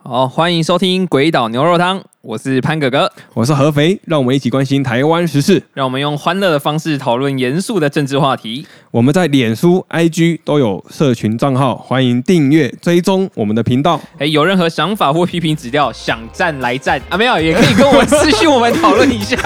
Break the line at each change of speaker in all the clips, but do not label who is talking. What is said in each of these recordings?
好，欢迎收听《鬼岛牛肉汤》，我是潘哥哥，
我是合肥，让我们一起关心台湾时事。
让我们用欢乐的方式讨论严肃的政治话题。
我们在脸书、IG 都有社群账号，欢迎订阅追踪我们的频道。
哎，有任何想法或批评指教，想赞来赞啊，没有也可以跟我们私讯，我们讨论一下。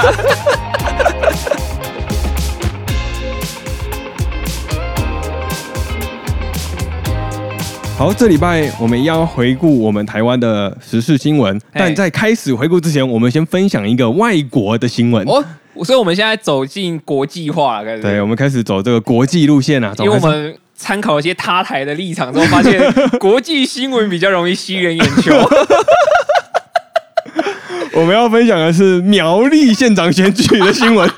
好，这礼拜我们一样回顾我们台湾的时事新闻，但在开始回顾之前，我们先分享一个外国的新闻。哦，
所以我们现在走进国际化了，开始。
对，我们开始走这个国际路线啊。
因为我们参考一些他台的立场之后，发现 国际新闻比较容易吸人眼球。
我们要分享的是苗栗县长选举的新闻。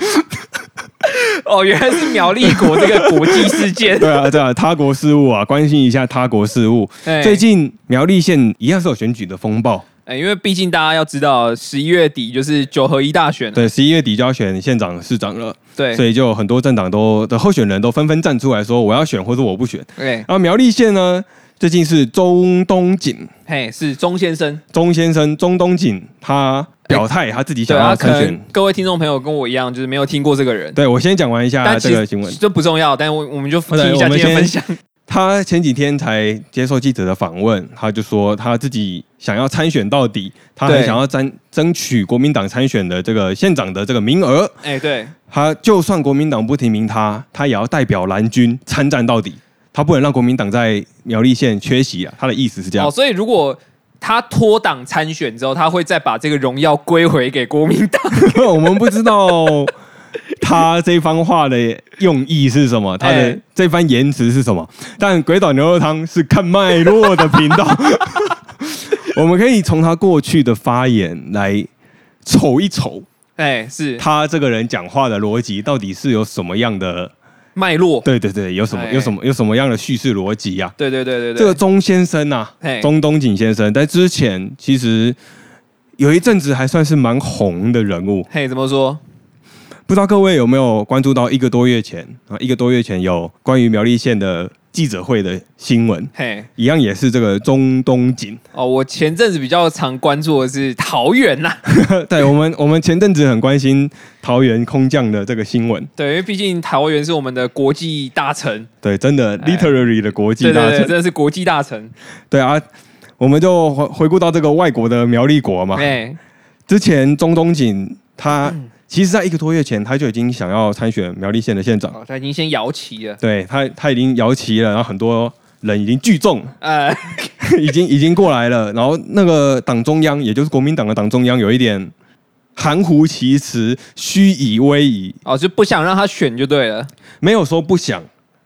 哦，原来是苗栗国这个国际事件。
对啊，对啊，他国事务啊，关心一下他国事务。最近苗栗县一样是有选举的风暴。
哎，因为毕竟大家要知道，十一月底就是九合一大选。
对，十一月底就要选县长、市长了。
对，
所以就很多政党都的候选人都纷纷站出来说，我要选或者我不选。对，然后苗栗县呢，最近是中东锦，
嘿，是钟先生，
钟先生，钟东锦，他。表态，他自己想要参选。
各位听众朋友跟我一样，就是没有听过这个人。
对我先讲完一下这个新闻，
这不重要，但我我们就听一下今天分享。
他前几天才接受记者的访问，他就说他自己想要参选到底，他很想要争争取国民党参选的这个县长的这个名额。
哎，对，
他就算国民党不提名他，他也要代表蓝军参战到底，他不能让国民党在苗栗县缺席啊。他的意思是这样。哦，
所以如果。他脱党参选之后，他会再把这个荣耀归回给国民党。
我们不知道他这番话的用意是什么，他的这番言辞是什么。但鬼岛牛肉汤是看脉络的频道，我们可以从他过去的发言来瞅一瞅。
哎，是
他这个人讲话的逻辑到底是有什么样的？
脉络，
对对对，有什么有什么有什么样的叙事逻辑呀？
对对对对对，
这个钟先生呐，钟东锦先生，在之前其实有一阵子还算是蛮红的人物。
嘿，怎么说？
不知道各位有没有关注到一个多月前啊？一个多月前有关于苗栗县的。记者会的新闻，嘿，一样也是这个中东锦。
哦。我前阵子比较常关注的是桃园呐，
对我们，我们前阵子很关心桃园空降的这个新闻，
对，因为毕竟桃园是我们的国际大城，
对，真的 literally 的国际大城，
真的是国际大城。
对啊，我们就回回顾到这个外国的苗栗国嘛，哎，之前中东锦他。其实，在一个多月前，他就已经想要参选苗栗县的县长。
他已经先摇旗了。
对他，他已经摇旗了，然后很多人已经聚众，呃，已经已经过来了。然后那个党中央，也就是国民党的党中央，有一点含糊其辞、虚以委蛇。
哦，就不想让他选就对了。
没有说不想，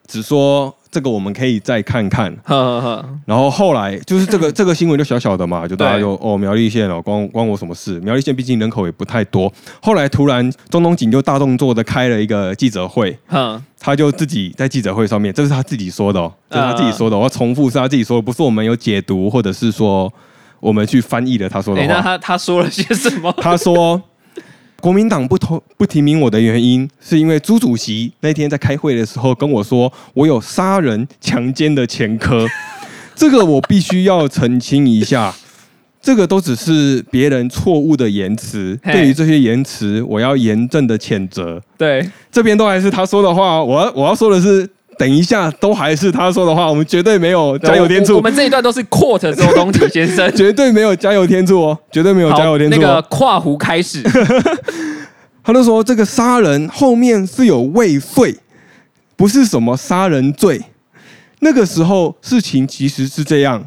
只说。这个我们可以再看看，然后后来就是这个 这个新闻就小小的嘛，就大家就哦苗栗县哦关关我什么事？苗栗县毕竟人口也不太多。后来突然中东锦就大动作的开了一个记者会，他就自己在记者会上面，这是他自己说的，哦，这是他自己说的，我要重复是他自己说的，不是我们有解读或者是说我们去翻译的他说的话。
那他他说了些什么？
他说。国民党不投不提名我的原因，是因为朱主席那天在开会的时候跟我说，我有杀人强奸的前科，这个我必须要澄清一下，这个都只是别人错误的言辞，对于这些言辞，我要严正的谴责。
对，
这边都还是他说的话，我我要说的是。等一下，都还是他说的话，我们绝对没有加油添醋。
我们这一段都是 quote 周东体先生，
绝对没有加油添醋哦，绝对没有加油添醋。
那个跨湖开始，
他就说这个杀人后面是有未遂，不是什么杀人罪。那个时候事情其实是这样，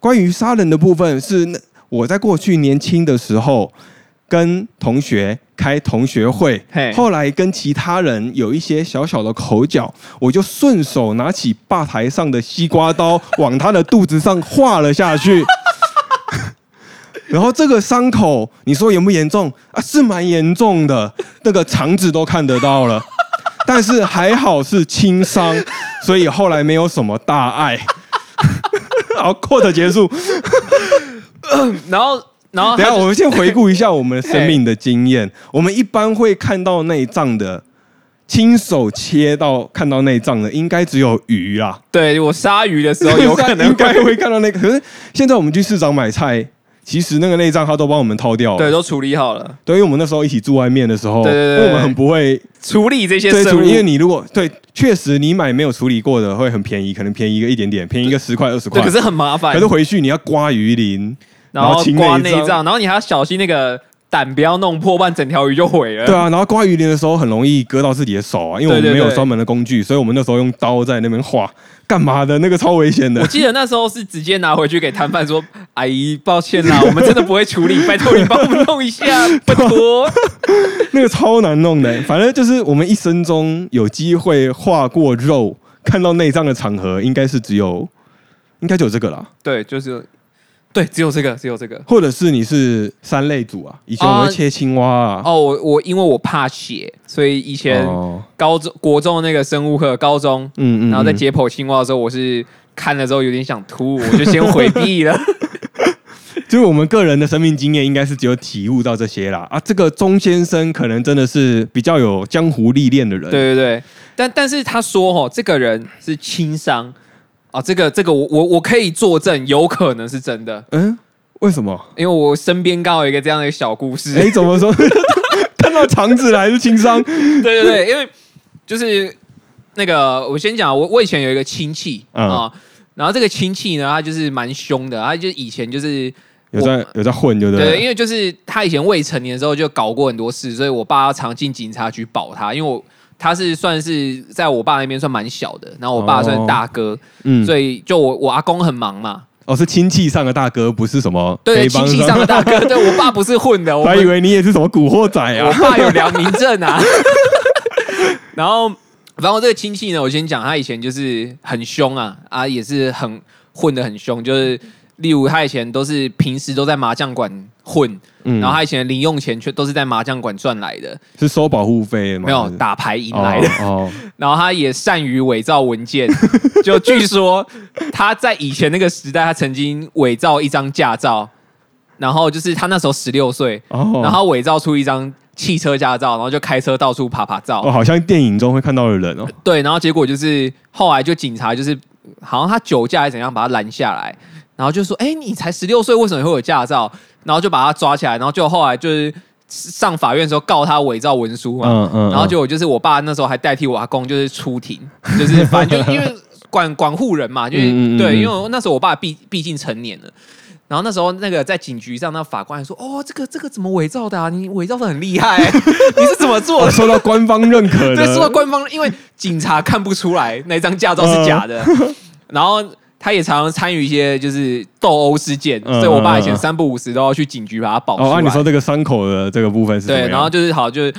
关于杀人的部分是我在过去年轻的时候。跟同学开同学会，后来跟其他人有一些小小的口角，我就顺手拿起吧台上的西瓜刀往他的肚子上划了下去。然后这个伤口，你说严不严重啊？是蛮严重的，那个肠子都看得到了。但是还好是轻伤，所以后来没有什么大碍。好，扩的结束。
然后。然后，
等下我们先回顾一下我们生命的经验。我们一般会看到内脏的，亲手切到看到内脏的，应该只有鱼啊。
对我杀鱼的时候，有可能
应该会看到那个。可是现在我们去市场买菜，其实那个内脏他都帮我们掏掉了。
对，都处理好了，
对，因为我们那时候一起住外面的时候，
对对对
因为我们很不会
处理这些
对处理，
生物
因。为你如果对，确实你买没有处理过的会很便宜，可能便宜个一点点，便宜个十块二十块，。
可是很麻烦
可是，回去你要刮鱼鳞，
然后刮内脏，然后你还要小心那个胆不要弄破，不然整条鱼就毁了。
对啊，然后刮鱼鳞的时候很容易割到自己的手啊，因为我们没有专门的工具，所以我们那时候用刀在那边划，干嘛的？那个超危险的
我。记得那时候是直接拿回去给摊贩说：“阿姨，抱歉啦，我们真的不会处理，拜托你帮我们弄一下，拜托。
那个超难弄的，反正就是我们一生中有机会划过肉、看到内脏的场合，应该是只有，应该就有这个啦，”
对，就是对，只有这个，只有这个。
或者是你是三类组啊，以前我们会切青蛙啊，
哦，我我因为我怕血，所以以前
哦
高中、国中的那个生物课，高中，
嗯
然后在解剖青蛙的时候，我是看了之后有点想吐，我就先回避了。
就是我们个人的生命经验，应该是只有体悟到这些啦。啊，这个钟先生可能真的是比较有江湖历练的人，
对对对，但但是他说哦，这个人是轻伤啊，这个这个我我我可以作证，有可能是真的，
嗯，为什么？
因为我身边刚好有一个这样的小故事。
哎，怎么说？看到肠子了还是轻伤？
对对对，因为就是那个，我先讲，我我以前有一个亲戚
嗯
啊，然后这个亲戚呢，他就是蛮凶的，他就以前就是
有在有在混，对不
对，
对？
因为就是他以前未成年的时候就搞过很多事，所以我爸要常进警察局保他，因为我他是算是在我爸那边算蛮小的，然后我爸算是大哥，
嗯，
所以就我我阿公很忙嘛，
哦，是亲戚上的大哥，不是什么
对，亲戚上的大哥，对我爸不是混的，我
我还以为你也是什么古惑仔啊
我
啊。
爸有良民证啊。然后，然后这个亲戚呢，我先讲，他以前就是很凶啊，啊，也是很混的很凶，就是例如他以前都是平时都在麻将馆混，
嗯
然后他以前的零用钱却都是在麻将馆赚来的，
是收保护费吗？
没有打牌赢来的。
哦，
然后他也善于伪造文件，就据说他在以前那个时代，他曾经伪造一张驾照，然后就是他那时候十六岁，
哦，
然后伪造出一张汽车驾照，然后就开车到处爬爬照。
哦，好像电影中会看到的人哦。
对，然后结果就是后来就警察就是好像他酒驾还是怎样把他拦下来，然后就说：“哎，你才十六岁，为什么会有驾照？”然后就把他抓起来，然后就后来就是上法院的时候告他伪造文书嘛。
嗯嗯，
然后结果就是我爸那时候还代替我阿公，就是出庭，就是反正就因为管管护人嘛，就是、对，
嗯
因为那时候我爸毕毕竟成年了。然后那时候那个在警局上，那法官还说：“哦，这个这个怎么伪造的啊？你伪造的很厉害、你是怎么做
哦
的？”
受到官方认可的，
对，说到官方，因为警察看不出来那张驾照是假的，然后他也常常参与一些就是斗殴事件，
嗯
所以我爸以前三不五时都要去警局把他保出
哦，
来。
按你说这个伤口的这个部分是怎么
对，
样？
然后就是好，就是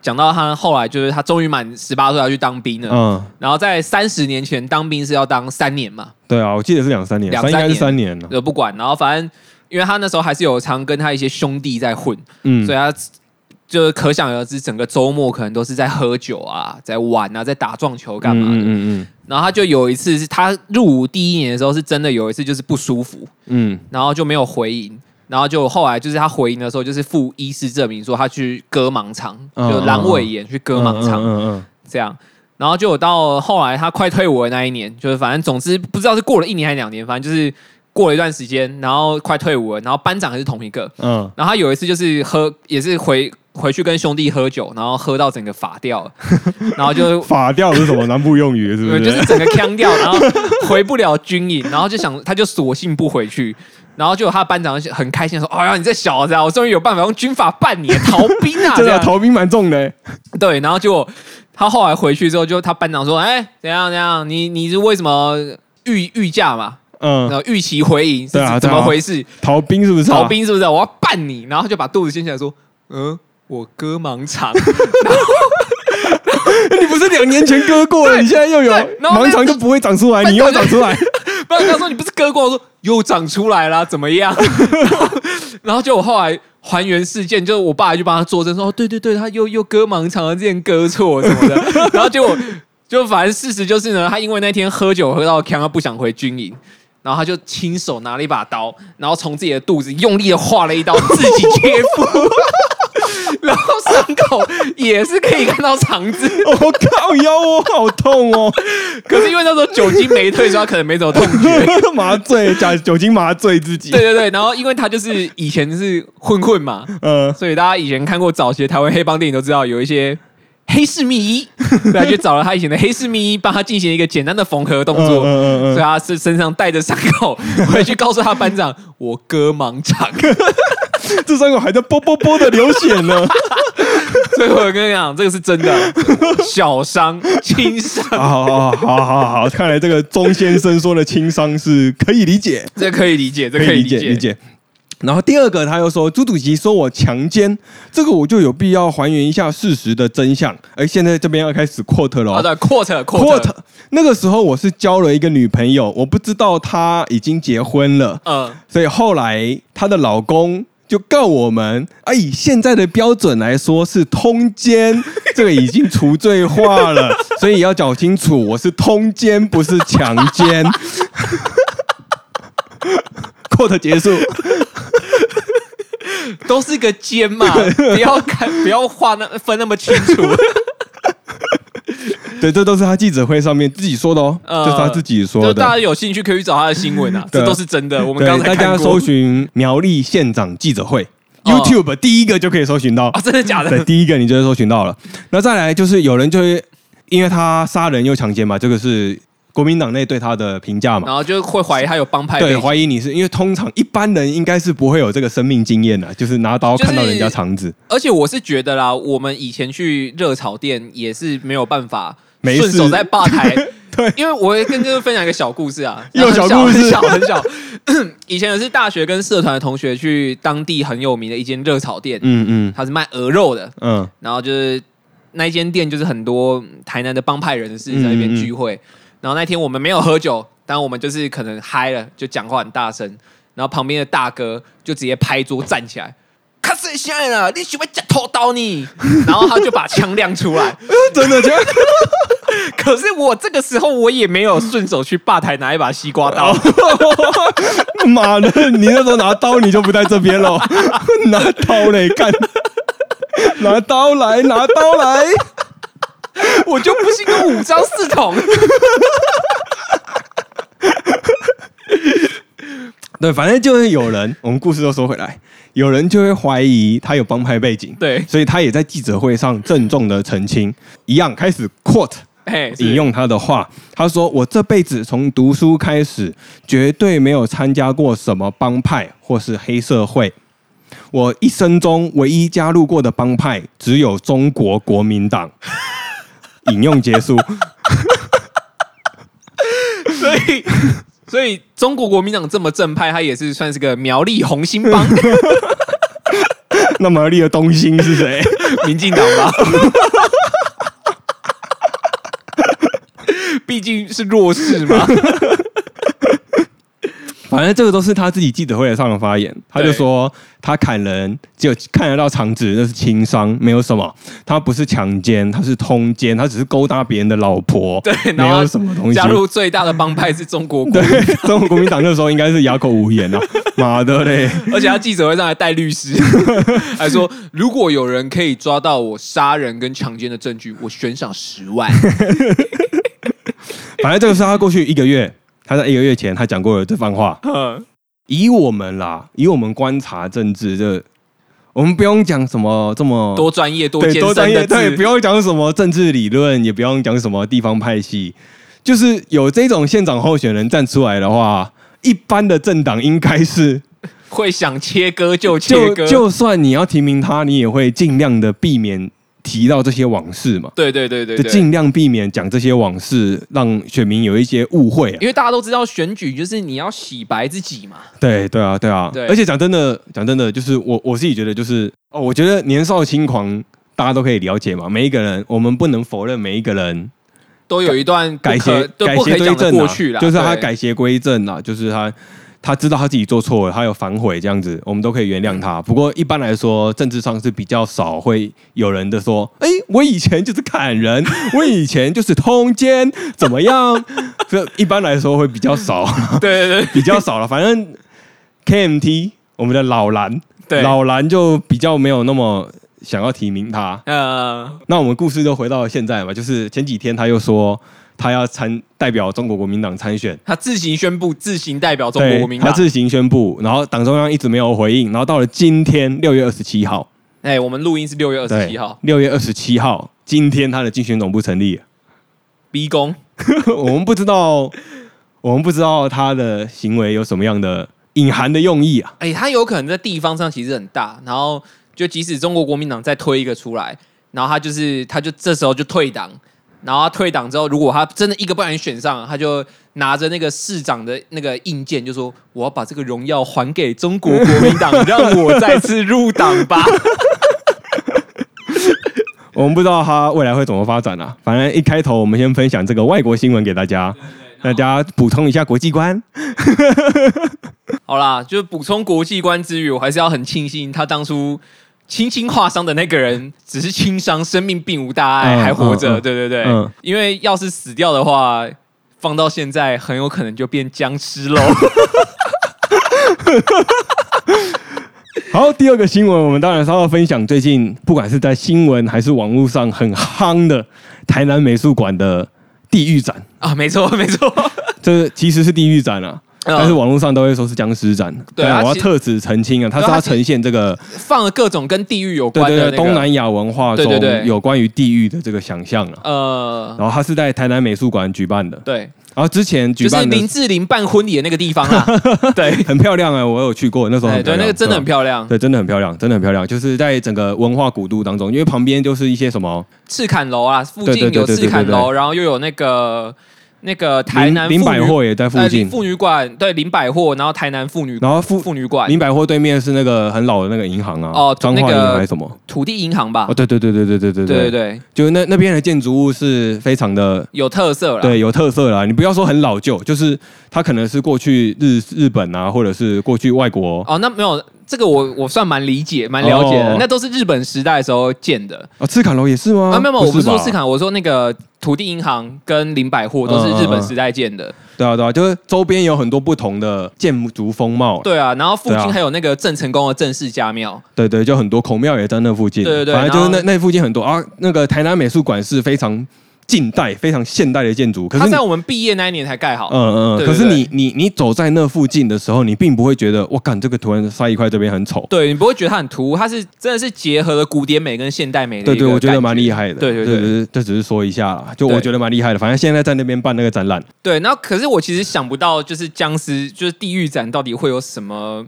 讲到他后来就是他终于满十八岁要去当兵了，
嗯，
然后在三十年前当兵是要当三年嘛，
对啊，我记得是两三年，
两
三应该是
三
三年了。
就不管，然后反正因为他那时候还是有常跟他一些兄弟在混，
嗯。
所以他就是可想而知，整个周末可能都是在喝酒啊，在玩啊，在打撞球干嘛的。
嗯嗯嗯
然后他就有一次是他入伍第一年的时候，是真的有一次就是不舒服，
嗯
然后就没有回营。然后就后来就是他回营的时候，就是附医师证明说他去割盲肠，
嗯
就阑尾炎去割盲肠
嗯嗯
这样。然后就有到后来他快退伍的那一年，就是反正总之不知道是过了一年还是两年，反正就是过了一段时间，然后快退伍了，然后班长还是同一个。
嗯
然后他有一次就是喝，也是回回去跟兄弟喝酒，然后喝到整个法掉了，然后就
嗯，法掉是什么 南部用语是不是？
就是整个腔掉，然后回不了军营，然后就想他就索性不回去，然后就有他班长很开心地说：“哎呀，你这小子啊，我终于有办法用军法办你，逃兵啊！”
真的逃兵蛮重的。
对，然后结果他后来回去之后，就他班长说：“哎，怎样怎样？你你是为什么御御驾嘛？嗯然
嗯，
后预期回营是怎么回事？
逃兵是不是？
逃，兵是不是？我要办你！”然后他就把肚子掀起来说：“嗯。”我割盲肠，
你不是两年前割过了，你现在又有盲肠就不会长出来，你又长出来。
不然他说你不是割过，我说又长出来了，怎么样？然 后然后就我后来还原事件，就是我爸就帮他作证说，哦，对对对，他又又割盲肠了，之前割错什么的。然后结果就反正事实就是呢，他因为那天喝酒喝到呛，他不想回军营。然后他就亲手拿了一把刀，然后从自己的肚子用力的划了一刀，自己切腹。伤口也是可以看到肠子，
我靠腰哦，好痛哦，
可是因为那时候酒精没退，所以他可能没什么痛觉。
麻醉加酒精麻醉自己。
对对对，然后因为他就是以前是混混嘛，
嗯，
所以大家以前看过早期的台湾黑帮电影都知道有一些黑市密医，对，就找了他以前的黑市密医帮他进行一个简单的缝合动作，
嗯嗯嗯嗯
所以他是身上带着伤口回去告诉他班长，我割盲肠。
这伤口还在啵啵啵的流血呢。
所以我跟你讲，这个是真的，小伤、轻伤，
好好好好好，看来这个钟先生说的轻伤是可以理解，
这可以理解，这可以理解，
理解。然后第二个，他又说朱主席说我强奸，这个我就有必要还原一下事实的真相。而现在这边要开始 quote 了哦，
好的，quote
quote
quote，
那个时候我是交了一个女朋友，我不知道她已经结婚了，
嗯，
所以后来她的老公就告我们，啊，以现在的标准来说是通奸，这个已经除罪化了，所以要搞清楚，我是通奸，不是强奸。quote 结束，
都是个奸嘛，不要看，不要画那分那么清楚。
对，这都是他记者会上面自己说的哦，
呃
这是他自己说的。
大家有兴趣可以去找他的新闻啊，
对
这都是真的。我们
对，
刚才
大家搜寻苗栗县长记者会、
哦
YouTube 第一个就可以搜寻到。
啊，真的假的
对，
的？
第一个你就会搜寻到了。那再来就是有人就会，因为他杀人又强奸嘛，这个是国民党内对他的评价嘛。
然后就会怀疑他有帮派背
对，怀疑你是因为通常一般人应该是不会有这个生命经验的，就是拿刀看到人家肠子，
而且我是觉得啦，我们以前去热炒店也是没有办法顺手在吧台。
对
因为我会跟各位分享一个小故事啊，
又小故事
很小很小。很小 以前也是大学跟社团的同学去当地很有名的一间热炒店，
嗯嗯
他是卖鹅肉的，
嗯
然后就是那一间店就是很多台南的帮派人士在那边聚会。然后那天我们没有喝酒，但我们就是可能嗨了，就讲话很大声。然后旁边的大哥就直接拍桌站起来，卡死现在了，你喜欢假偷刀你？然后他就把枪亮出来。
真的就
可是我这个时候我也没有顺手去吧台拿一把西瓜刀，
妈的，你那时候拿刀你就不在这边了，拿刀嘞干，拿刀来，拿刀来。
我就不信有五张四筒。
对，反正就是有人，我们故事都说回来，有人就会怀疑他有帮派背景，
对，
所以他也在记者会上郑重的澄清，一样开始 quote
哎，
引用他的话，他说：“我这辈子从读书开始，绝对没有参加过什么帮派或是黑社会。我一生中唯一加入过的帮派只有中国国民党。”引用结束。
所以，所以中国国民党这么正派，他也是算是个苗栗红心帮，
那苗栗的东兴是谁？
民进党吧。毕竟是弱势嘛，
反正这个都是他自己记者会上的发言，他就说他砍人只有看得到肠子，那是轻伤，没有什么。他不是强奸，他是通奸，他只是勾搭别人的老婆，
对，
没
然后
有什么东西。
加入最大的帮派是中国国
对
民，
中国国民党那时候应该是哑口无言啊！妈的嘞！
而且他记者会上还带律师，还说如果有人可以抓到我杀人跟强奸的证据，我悬赏十万。
反正这个是他过去一个月，他在一个月前他讲过了这番话。
嗯。
以我们啦，以我们观察政治，这我们不用讲什么这么
多专业、多
对多专业，对，不用讲什么政治理论，也不用讲什么地方派系，就是有这种县长候选人站出来的话，一般的政党应该是
会想切割就切割，
就就算你要提名他，你也会尽量的避免提到这些往事嘛，
对对对对
尽量避免讲这些往事，让选民有一些误会啊。
因为大家都知道选举就是你要洗白自己嘛。
对对啊，对啊，
对
而且讲真的，讲真的，就是我我自己觉得，就是哦，我觉得年少轻狂，大家都可以了解嘛。每一个人，我们不能否认每一个人
都有一段
改邪改邪归正啊
过去啦，
就是他改邪归正啊，就是他他知道他自己做错了，他有反悔这样子，我们都可以原谅他。不过一般来说，政治上是比较少会有人的说，哎，我以前就是砍人，我以前就是通奸，怎么样？这一般来说会比较少，
对对对
比较少了。反正 KMT 我们的老蓝。
对，
老蓝就比较没有那么想要提名他。
呃，
那我们故事就回到了现在嘛，就是前几天他又说他要参代表中国国民党参选，
他自行宣布，自行代表中国
对
国民党。
他自行宣布，然后党中央一直没有回应，然后到了今天六月二十七号，
哎，我们录音是六月二十七号，，
六月二十七号，今天他的竞选总部成立了，
逼宫。
我们不知道，我们不知道他的行为有什么样的隐含的用意啊。
哎，他有可能在地方上其实很大，然后就即使中国国民党再推一个出来，然后他就是他就这时候就退党，然后他退党之后，如果他真的一个不小心选上，他就拿着那个市长的那个印件，就说我要把这个荣耀还给中国国民党，让我再次入党吧。
我们不知道他未来会怎么发展啊。反正一开头我们先分享这个外国新闻给大家，大家补充一下国际观。
好啦，就是补充国际观之余，我还是要很庆幸他当初轻轻划伤的那个人只是轻伤，生命并无大碍，
嗯
还活着。对对对，
嗯
因为要是死掉的话，放到现在很有可能就变僵尸喽。
好，第二个新闻，我们当然是要分享最近不管是在新闻还是网络上很夯的台南美术馆的地狱展。
啊，没错没错，
这其实是地狱展啊，但是网络上都会说是僵尸展。
对啊
我要特此澄清啊，它是
对啊它其
要呈现这个
放了各种跟地狱有关的那个
东南亚文化中有关于地狱的这个想象啊。
呃，
然后它是在台南美术馆举办的，
对，
然后之前举
就是
办
林志玲办婚礼的那个地方啊。对，
很漂亮啊，我有去过，那时候
哎对，那个真的很漂亮。
对，真的很漂亮，真的很漂亮。就是在整个文化古都当中，因为旁边就是一些什么
赤坎楼啊，附近有赤坎楼，然后又有那个那个台南
林百货也在附
呃
近，
妇女馆，对林百货，然后台南妇女
然后妇
妇女馆
林百货对面是那个很老的那个银行啊，
哦
彰化银
那个
行还是什么？
土地银行吧
哦，，对对对对对对对
对对对，
就那那边的建筑物是非常的
有特色了。
对有特色啦。你不要说很老旧，就是它可能是过去日日本啊，或者是过去外国
哦，那没有这个我我算蛮理解蛮了解的
哦，
那都是日本时代的时候建的
啊，赤坎楼也是吗？
啊，没有没有，我不是说
吧
赤坎，我说那个土地银行跟林百货都是日本时代建的，
对啊对啊，就是周边有很多不同的建筑风貌。
对啊，然后附
对啊
近还有那个郑成功的郑氏家庙，
对对，就很多孔庙也在那附近。
对对对
反正就是那那附近很多啊。那个台南美术馆是非常近代、非常现代的建筑，可是
在我们毕业那一年才盖好，
嗯嗯，可是你你你走在那附近的时候，你并不会觉得我干这个图案塞一块这边很丑。
对你不会觉得它很突兀，它是真的是结合了古典美跟现代美的
对对，我觉得蛮厉害的。
对对对
对对，这只是说一下啦，就我觉得蛮厉害的。反正现在在那边办那个展览，
对，然后可是我其实想不到，就是僵尸，就是地狱展到底会有什么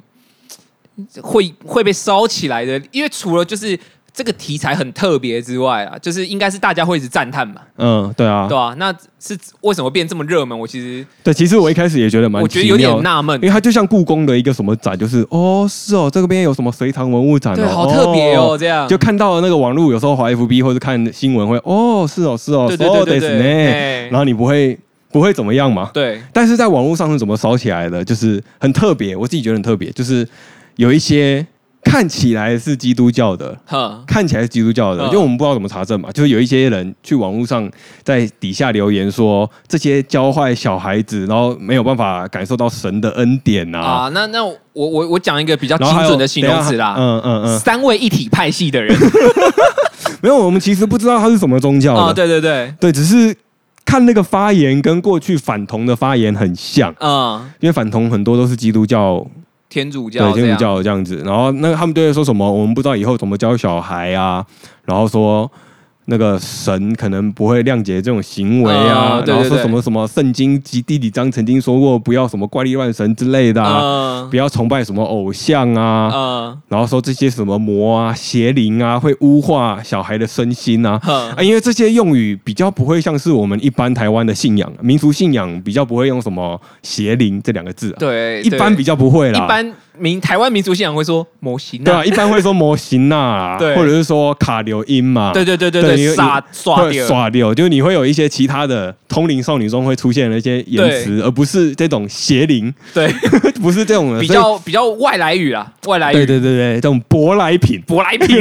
会会被烧起来的？因为除了就是这个题材很特别之外啊，就是应该是大家会一直赞叹嘛，
嗯，对啊
对，吧、那是为什么变这么热门？我其实
对，其实我一开始也觉得蛮
我觉得有
奇妙的。
点纳闷
因为，它就像故宫的一个什么展，就是哦，是哦，这个边有什么隋唐文物展
对，
哦，
好特别哦，这样
就看到了那个网络，有时候滑 FB 或者看新闻会，哦，是哦，是哦，
对对对对对，
そうですね然
哎
后你不会不会怎么样嘛？
对，
但是在网络上是怎么烧起来的？就是很特别，我自己觉得很特别，就是有一些 看起来是基督教的。
哼，
看起来是基督教的，
嗯
因为我们不知道怎么查证嘛，就是有一些人去网络上在底下留言说这些教坏小孩子，然后没有办法感受到神的恩典啊，
啊，那那我我我讲一个比较精准的形容词啦，
嗯嗯嗯，
三位一体派系的人。
没有，我们其实不知道他是什么宗教的，
啊，对对对，
对，只是看那个发言跟过去反同的发言很像，
嗯，
因为反同很多都是基督教，
天主
对天主
教这样，
子，然后那个他们都会说什么，我们不知道以后怎么教小孩啊，然后说。那个神可能不会谅解这种行为啊，
嗯对对对
然后说什么什么圣经及第几章曾经说过不要什么怪力乱神之类的啊，
嗯
不要崇拜什么偶像啊，
嗯
然后说这些什么魔啊、邪灵啊会污化小孩的身心啊，啊，因为这些用语比较不会像是我们一般台湾的信仰、民俗信仰比较不会用什么邪灵这两个字、啊，
对，
一般比较不会啦。
一般民台湾民族信仰会说模型
对啊，一般会说模型呐，
对。
或者是说卡流音嘛，
对对对对
对你，
耍耍
会
掉，
耍掉，就是你会有一些其他的通灵少女中会出现的一些言辞，而不是这种邪灵，
对，
不是这种
比较比较外来语啦，外来语。
对，对对对，这种舶来品。
舶来品，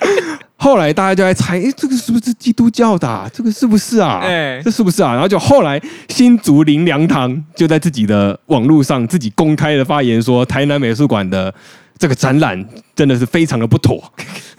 后来大家就在猜，哎，这个是不是基督教的、啊？这个是不是啊？
哎
这是不是啊？然后就后来新竹林良堂就在自己的网络上自己公开的发言说，台南美术馆的这个展览真的是非常的不妥，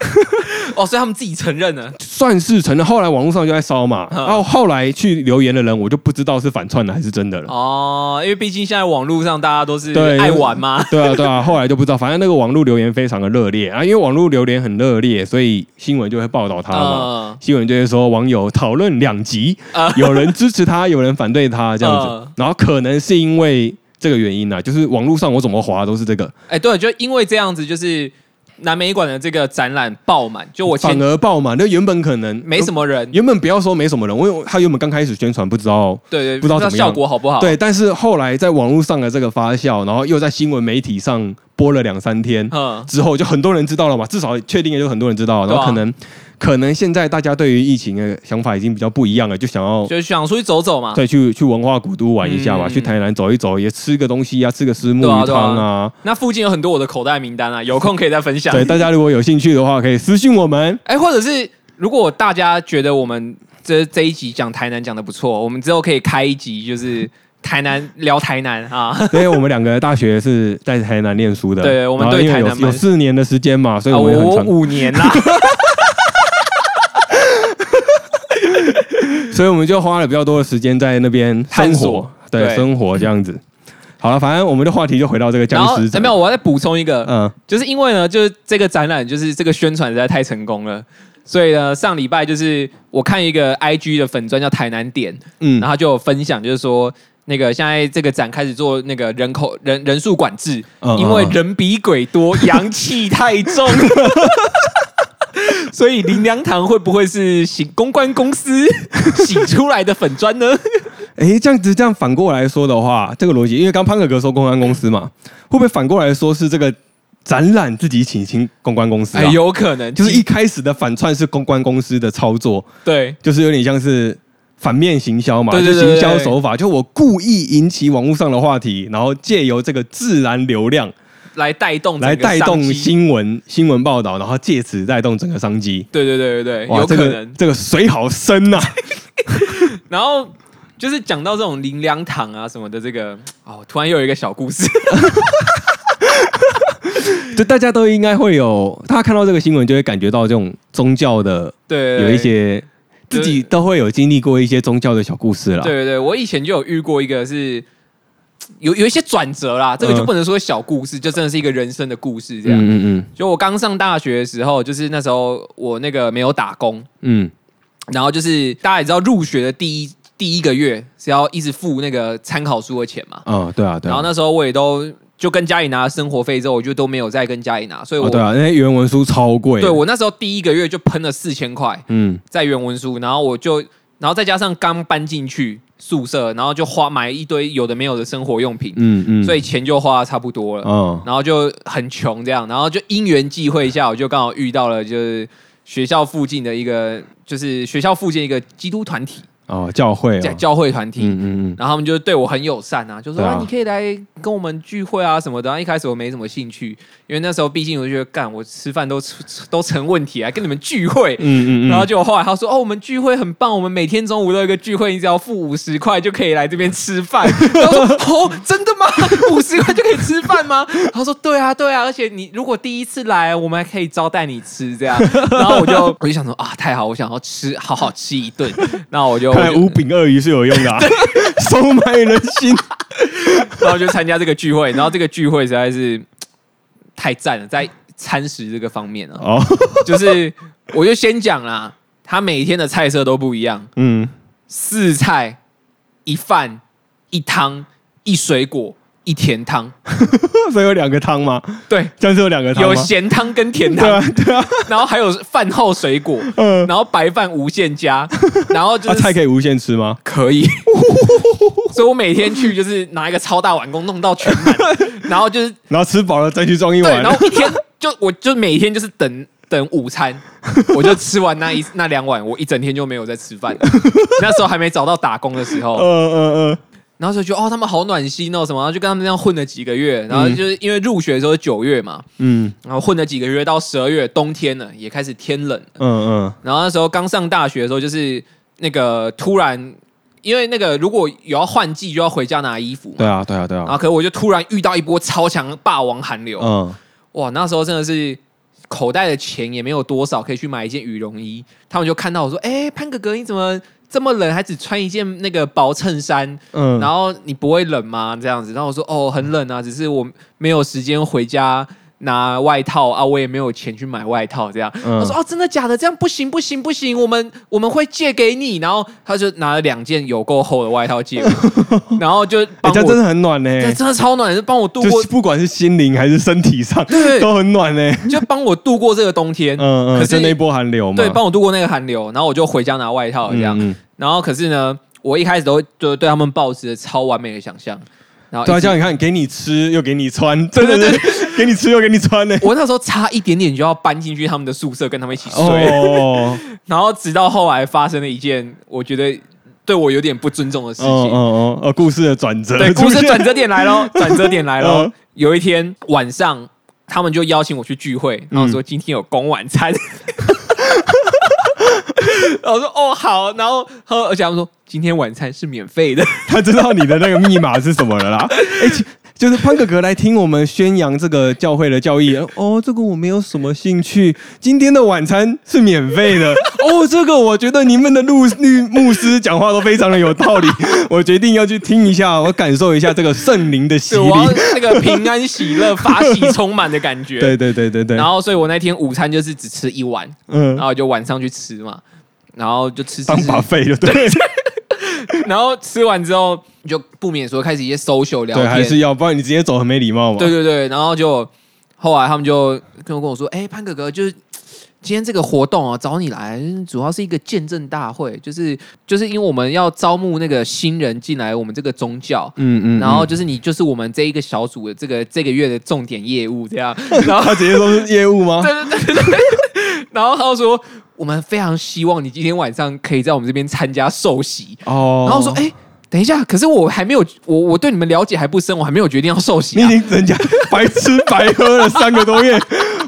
哦，所以他们自己承认了。
算是承认。后来网络上就在烧嘛，
嗯
然后后来去留言的人，我就不知道是反串的还是真的了。
哦，因为毕竟现在网络上大家都是
对
爱玩嘛。
对啊，对啊，后来就不知道，反正那个网络留言非常的热烈啊，因为网络留言很热烈，所以新闻就会报道他嘛。
嗯
新闻就会说网友讨论两极，
啊
有人支持他，有人反对他这样子
嗯，
然后可能是因为这个原因呢、啊，就是网络上我怎么滑都是这个，
哎，对，就因为这样子，就是南美馆的这个展览爆满，就我前
反而爆满。那原本可能
没什么人，
原本不要说没什么人，因为他原本刚开始宣传不知道，
对对，
不知道怎么样
效果好不好？
对，但是后来在网络上的这个发酵，然后又在新闻媒体上播了两三天
嗯，
之后，就很多人知道了嘛，至少确定也就很多人知道，然后可能、可能现在大家对于疫情的想法已经比较不一样了，就想要。
就想出去走走嘛。
对，去去文化古都玩一下嘛，
嗯
去台南走一走，也吃个东西啊，吃个虱目鱼
对啊啊
汤啊。
那附近有很多我的口袋名单啊，有空可以再分享。
对，大家如果有兴趣的话，可以私信我们。
哎，或者是如果大家觉得我们这这一集讲台南讲的不错，我们之后可以开一集，就是台南聊台南啊。
因为我们两个大学是在台南念书的，
对我们对台南蛮
有四年的时间嘛，所以
啊我五年啦，
所以我们就花了比较多的时间在那边生活对，
对。
生活这样子。好了，反正我们的话题就回到这个
然后
僵尸展。
哎没有，我要再补充一个，
嗯，
就是因为呢，就是这个展览，就是这个宣传实在太成功了，所以呢，上礼拜就是我看一个 IG 的粉砖叫台南点，
嗯。
然后就有分享，就是说那个现在这个展开始做那个人口人人数管制，
嗯
因为人比鬼多，阳气太重。所以林良堂会不会是洗公关公司洗出来的粉砖呢？
哎，这样子这样反过来说的话，这个逻辑，因为刚潘哥哥说公关公司嘛，会不会反过来说是这个展览自己请请公关公司、啊？
哎，有可能，
就是一开始的反串是公关公司的操作，
对
就是有点像是反面行销嘛，
对对对
就行销手法，就我故意引起网络上的话题，然后借由这个自然流量
来带动
来带动新闻新闻报道，然后借此带动整个商机。
对对对对对，
哇，这个
有可能。
这个水好深呐、
然后就是讲到这种林良堂啊什么的，这个哦，突然又有一个小故事。
就大家都应该会有，大家看到这个新闻就会感觉到这种宗教的
对，
有一些自己都会有经历过一些宗教的小故事啦。
对对对，我以前就有遇过一个是有有一些转折啦，这个就
嗯
不能说小故事，就真的是一个人生的故事这样。
嗯嗯嗯
就我刚上大学的时候，就是那时候我那个没有打工，
嗯，
然后就是大家也知道入学的第一第一个月是要一直付那个参考书的钱嘛，
哦，对啊，对啊。
然后那时候我也都就跟家里拿生活费之后，我就都没有再跟家里拿，所以我、
哦，对啊，那些原文书超贵。
对，我那时候第一个月就喷了四千块
嗯
在原文书，然后我就然后再加上刚搬进去宿舍，然后就花买一堆有的没有的生活用品，
嗯嗯，
所以钱就花的差不多了。
哦，
然后就很穷这样，然后就因缘际会下，我就刚好遇到了就是学校附近的一个，就是学校附近一个基督团体，
哦，教会
教
哦，
教会团体。
嗯嗯嗯，
然后他们就对我很友善啊，就说
啊
啊，你可以来跟我们聚会啊什么的。然后一开始我没什么兴趣，因为那时候毕竟我就觉得干我吃饭都都成问题啊，跟你们聚会。
嗯嗯嗯，
然后结果后来他说哦，我们聚会很棒，我们每天中午都有一个聚会，你只要付五十块就可以来这边吃饭。然后说哦，真的吗？五十块就可以吃饭吗？他说对啊对啊，而且你如果第一次来，我们还可以招待你吃这样。然后我就我就想说啊，太好，我想要吃好好吃一顿。那我就
看来五饼鳄鱼是有用的、啊，收买人心。
然后就参加这个聚会，然后这个聚会实在是太赞了，在餐食这个方面啊，
哦，
就是我就先讲啦，他每天的菜色都不一样，
嗯，
四菜一饭一汤一水果一甜汤，
所以有两个汤吗？
对，
这样是有两个汤？
有咸汤跟甜
对啊
汤，
对啊，
然后还有饭后水果，
嗯，
然后白饭无限加，然后就是
啊菜可以无限吃吗？
可以，所以我每天去就是拿一个超大碗公弄到全满，然后就是
然后吃饱了再去装一，碗
然。后一天就我就每天就是等等午餐，我就吃完那一那两碗，我一整天就没有在吃饭。那时候还没找到打工的时候，
嗯嗯嗯，
然后就觉得哦，他们好暖心哦什么，然后就跟他们这样混了几个月，然后就是因为入学的时候九月嘛，
嗯
然后混了几个月到十二月，冬天了也开始天冷了，
嗯嗯，
然后那时候刚上大学的时候，就是那个突然。因为那个如果有要换季，就要回家拿衣服嘛。
对啊对啊对啊，
然后可是我就突然遇到一波超强霸王寒流，
嗯，
哇，那时候真的是口袋的钱也没有多少，可以去买一件羽绒衣。他们就看到我说：“哎、潘哥哥，你怎么这么冷，还只穿一件那个薄衬衫？
嗯，
然后你不会冷吗？”这样子，然后我说：“哦，很冷啊，只是我没有时间回家。”拿外套啊，我也没有钱去买外套，这样。
嗯
他说：“哦，真的假的？这样不行，不行，不行，我们我们会借给你。”然后他就拿了两件有够厚的外套借我，然后就
家真的很暖呢、
这真的超暖，就帮我度过，
不管是心灵还是身体上，
对
都很暖呢、
就帮我度过这个冬天。
嗯嗯，
可是
就那一波寒流嘛，
对，帮我度过那个寒流，然后我就回家拿外套这样。
嗯嗯
然后可是呢，我一开始都就对他们抱持着超完美的想象，然后
对啊，这样你看，给你吃又给你穿，真的是给你吃又给你穿呢、
我那时候差一点点就要搬进去他们的宿舍跟他们一起睡，
哦，
然后直到后来发生了一件我觉得对我有点不尊重的事情。
哦哦哦，呃，故事的转折，
对，故事转折点来喽，转折点来喽
嗯。
有一天晚上，他们就邀请我去聚会，然后说今天有公晚餐。然后我说哦好，然后喝，而且他们说今天晚餐是免费的。
他知道你的那个密码是什么了啦。哎、其就是潘哥哥来听我们宣扬这个教会的教义。哦，这个我没有什么兴趣。今天的晚餐是免费的。哦，这个我觉得你们的律律牧师讲话都非常的有道理。我决定要去听一下，我感受一下这个圣灵的洗礼。
那个平安喜乐、法喜 充满的感觉。
对对对对对
然。后，所以我那天午餐就是只吃一碗，
嗯
然，后就晚上去吃嘛，然后就吃吃
当，把费就对。
然后吃完之后就不免说开始一些 social 聊
对，
天，
还是要，不然你直接走很没礼貌嘛。
对对对，然后就后来他们就跟我跟我说，哎、潘哥哥，就是今天这个活动啊，找你来主要是一个见证大会，就是就是因为我们要招募那个新人进来我们这个宗教。
嗯嗯，
然后
嗯
就是你，就是我们这一个小组的这个这个月的重点业务，这样。然后
他直接说是业务吗？
对对对对对，然后他就说，我们非常希望你今天晚上可以在我们这边参加寿喜。
哦，
然后说，哎、等一下，可是我还没有，我我对你们了解还不深，我还没有决定要受洗、
你
啊
已。经人家白吃白喝了三个多月，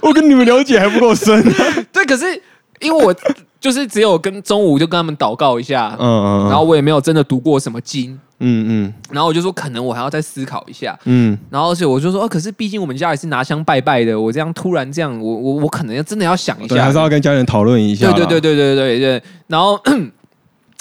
我跟你们了解还不够深、
对，可是因为我 就是只有跟中午就跟他们祷告一下，
嗯嗯，
然后我也没有真的读过什么经，
嗯嗯
然后我就说可能我还要再思考一下。
嗯，
然后而且我就说，哦，可是毕竟我们家也是拿香拜拜的，我这样突然这样，我我我可能要真的要想一
对，
下，
还是要跟家人讨论一下啦。
对对对对对对对。然后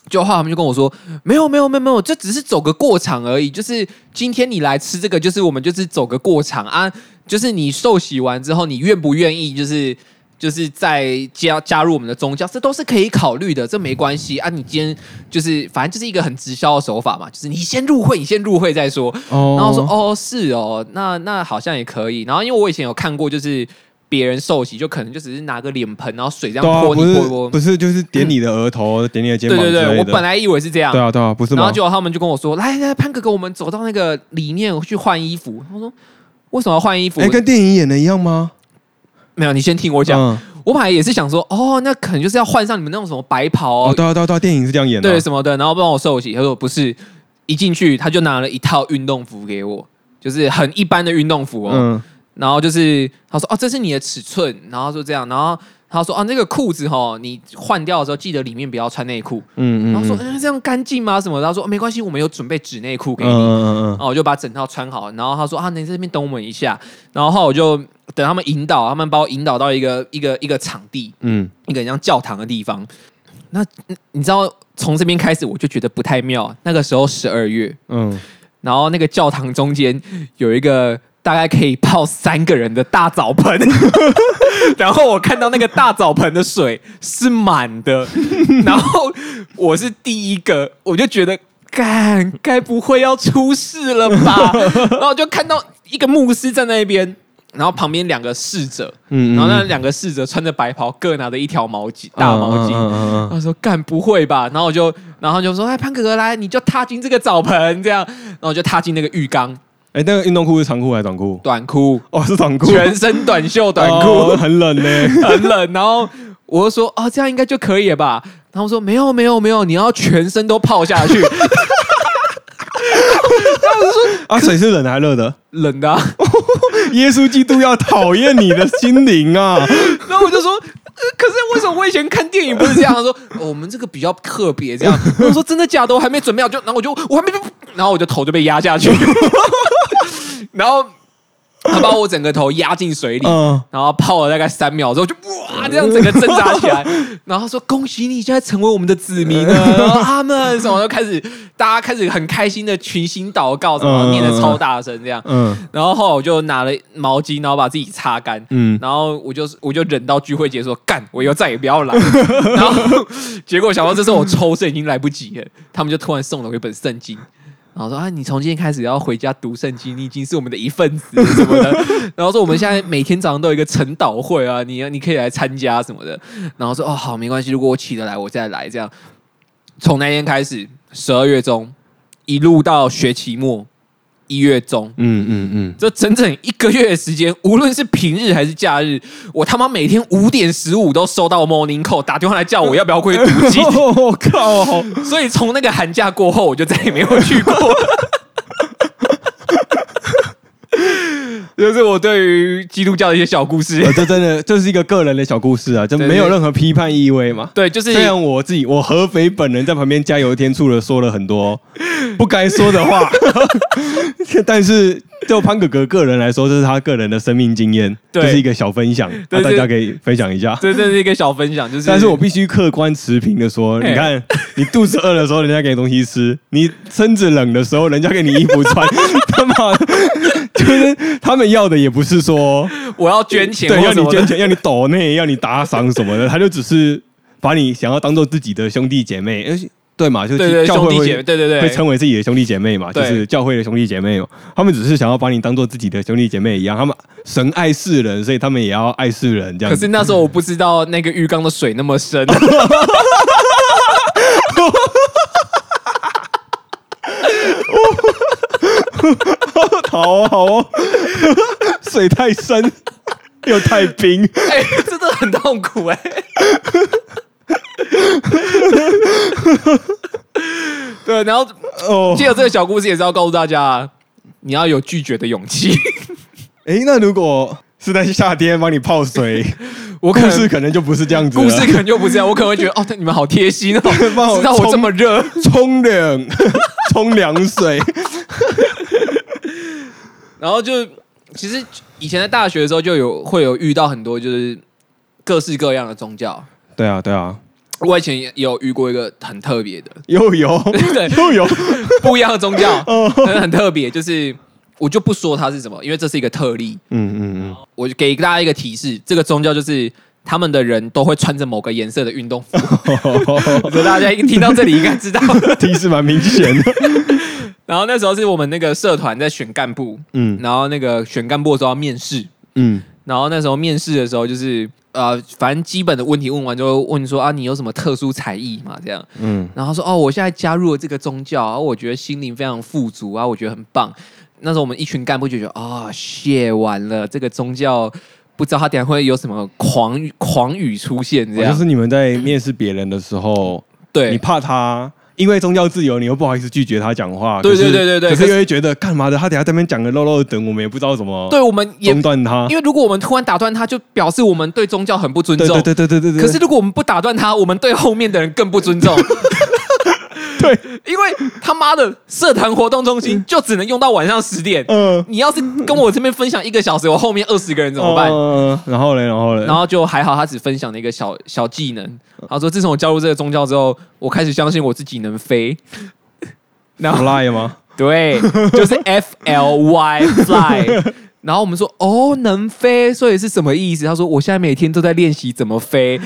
就后来他们就跟我说，没有没有没有没有，这只是走个过场而已。就是今天你来吃这个，就是我们就是走个过场啊。就是你受洗完之后，你愿不愿意就是就是在加加入我们的宗教，这都是可以考虑的，这没关系啊。你今天就是反正就是一个很直销的手法嘛，就是你先入会，你先入会再说。
哦
然后说哦是哦，那那好像也可以。然后因为我以前有看过，就是别人受洗，就可能就只是拿个脸盆，然后水这样泼你。
不是就是点你的额头，点你的肩
膀对对
对，
我本来以为是这样，
对啊对啊，不是
然后？结果他们就跟我说：“来来，潘哥哥，我们走到那个里面去换衣服。”他说：“为什么要换衣服？”
哎，跟电影演的一样吗？
没有，你先听我讲。
嗯
我本来也是想说，哦，那可能就是要换上你们那种什么白袍
哦，
哦，
对啊对啊对啊，电影是这样演的啊。
对什么的，然后帮我受洗。他说不是，一进去他就拿了一套运动服给我，就是很一般的运动服哦。
嗯
然后就是他说哦，这是你的尺寸，然后说这样，然后他说啊，那个裤子哈，你换掉的时候记得里面不要穿内裤。
嗯嗯，
然后说，
嗯
嗯，这样干净吗？什么的？他说、哦没关系，我们有准备纸内裤给你。
嗯嗯
然后我就把整套穿好，然后他说啊，你在这边等我们一下。然后后我就等他们引导，他们把我引导到一个一个一个场地，
嗯
一个很像教堂的地方。那嗯你知道，从这边开始我就觉得不太妙。那个时候十二月，
嗯
然后那个教堂中间有一个大概可以泡三个人的大澡盆，然后我看到那个大澡盆的水是满的，然后我是第一个，我就觉得。干，该不会要出事了吧？然后就看到一个牧师在那边，然后旁边两个侍者，
嗯，
然后那两个侍者穿着白袍，各拿着一条毛巾，大毛巾。他说：“干不会吧？”然后我就，然后就说：“哎，潘哥哥来，你就踏进这个澡盆，这样。”然后我就踏进那个浴缸，
哎，那个运动裤是长裤还是短裤？
短裤，
哦，是短裤，
全身短袖短裤，
哦很冷呢。
很冷。然后我就说：“哦，这样应该就可以了吧？”然后说：“没有，没有，没有，你要全身都泡下去，
啊，水是冷的还是热的？
冷的啊、
耶稣基督要讨厌你的心灵啊！
然后我就说。呃可是为什么我以前看电影不是这样？他说、哦我们这个比较特别，这样。我说真的假的？我还没准备好，就然后我就我还没，然后我就头就被压下去，然后他把我整个头压进水里，
嗯，
然后泡了大概三秒之后就哇，这样整个挣扎起来，然后说恭喜你现在成为我们的子民了，然后他们什么都开始大家开始很开心的群星祷告，什么
嗯
念的超大声这样，
嗯。
然后后来我就拿了毛巾，然后把自己擦干，
嗯，
然后我就我就忍到聚会结束，干，我以后再也不要来。然后结果想到这时候我抽身已经来不及了，他们就突然送了我一本圣经。然后说啊，你从今天开始要回家读圣经，你已经是我们的一份子什么的。然后说我们现在每天早上都有一个晨祷会啊，你你可以来参加什么的。然后说哦好，没关系，如果我起得来，我再来。这样从那天开始，十二月中一路到学期末一月中，
嗯嗯嗯，
这整整一个月的时间，无论是平日还是假日，我他妈每天五点十五都收到 morning call 打电话来叫我要不要回去读经。
我靠，
所以从那个寒假过后，我就再也没有去过。这是我对于基督教的一些小故事
呃。这真的这是一个个人的小故事啊，这
对
没有任何批判意味嘛。
对，就是
虽然我自己，我合肥本人在旁边加油添醋的说了很多不该说的话，但是就潘哥哥个人来说，这是他个人的生命经验，
对
这是一个小分享，大家可以分享一下。
这这是一个小分享，就是
但是我必须客观持平的说，你看，你肚子饿的时候，人家给你东西吃；你身子冷的时候，人家给你衣服穿。他妈的，就是他们要的也不是说
我要捐钱，
对，要你捐钱，要你抖内，要你打赏什么的，他就只是把你想要当做自己的兄弟姐妹，而且对嘛，就是
对对
教会
对对对，
会称为自己的兄弟姐妹嘛，就是教会的兄弟姐妹嘛。他们只是想要把你当做自己的兄弟姐妹一样，他们神爱世人，所以他们也要爱世人这样。
可是那时候我不知道那个浴缸的水那么深，
好哦好哦，水太深 又太冰，
哎、真的很痛苦哎、对，然后
哦。
借由这个小故事，也是要告诉大家，你要有拒绝的勇气。
哎，那如果是在夏天帮你泡水，
我可能
故事可能就不是这样子了。
故事可能就不是这样，我可能会觉得哦，你们好贴心哦，
帮我
知道我这么热。
冲凉，冲凉水。
然后就其实以前在大学的时候就有会有遇到很多就是各式各样的宗教。
对啊，对啊，
我以前也有遇过一个很特别的，
又有
对，
又有，
不一样的宗教，很 很特别，就是我就不说它是什么，因为这是一个特例。
嗯嗯嗯
我就给大家一个提示，这个宗教就是他们的人都会穿着某个颜色的运动服。
嗯，
所以大家一听到这里应该知道。
提示蛮明显的。
然后那时候是我们那个社团在选干部，
嗯
然后那个选干部的时候要面试，
嗯
然后那时候面试的时候就是呃，反正基本的问题问完就问说啊，你有什么特殊才艺嘛？这样，
嗯
然后他说哦，我现在加入了这个宗教，啊，我觉得心灵非常富足啊，我觉得很棒。那时候我们一群干部就觉得啊，谢完了，这个宗教不知道他等一下会有什么狂语狂语出现这样。
就是你们在面试别人的时候，
对，
你怕他。因为宗教自由，你又不好意思拒绝他讲话。
对对对对对可是
又会觉得干嘛的？他等下在那边讲个漏漏等，我们也不知道怎么
对我们也
中断他。
因为如果我们突然打断他，就表示我们对宗教很不尊重。
对对对对对对。
可是如果我们不打断他，我们对后面的人更不尊重。
对，
因为他妈的社团活动中心就只能用到晚上十点。
嗯，
你要是跟我这边分享一个小时，我后面二十个人怎么办？
嗯然后嘞，然后嘞，
然后就还好，他只分享了一个小小技能。他说：“自从我加入这个宗教之后，我开始相信我自己能飞。”然后
fly 吗？
对，就是 F L Y fly。然后我们说哦，能飞，所以是什么意思？他说我现在每天都在练习怎么飞。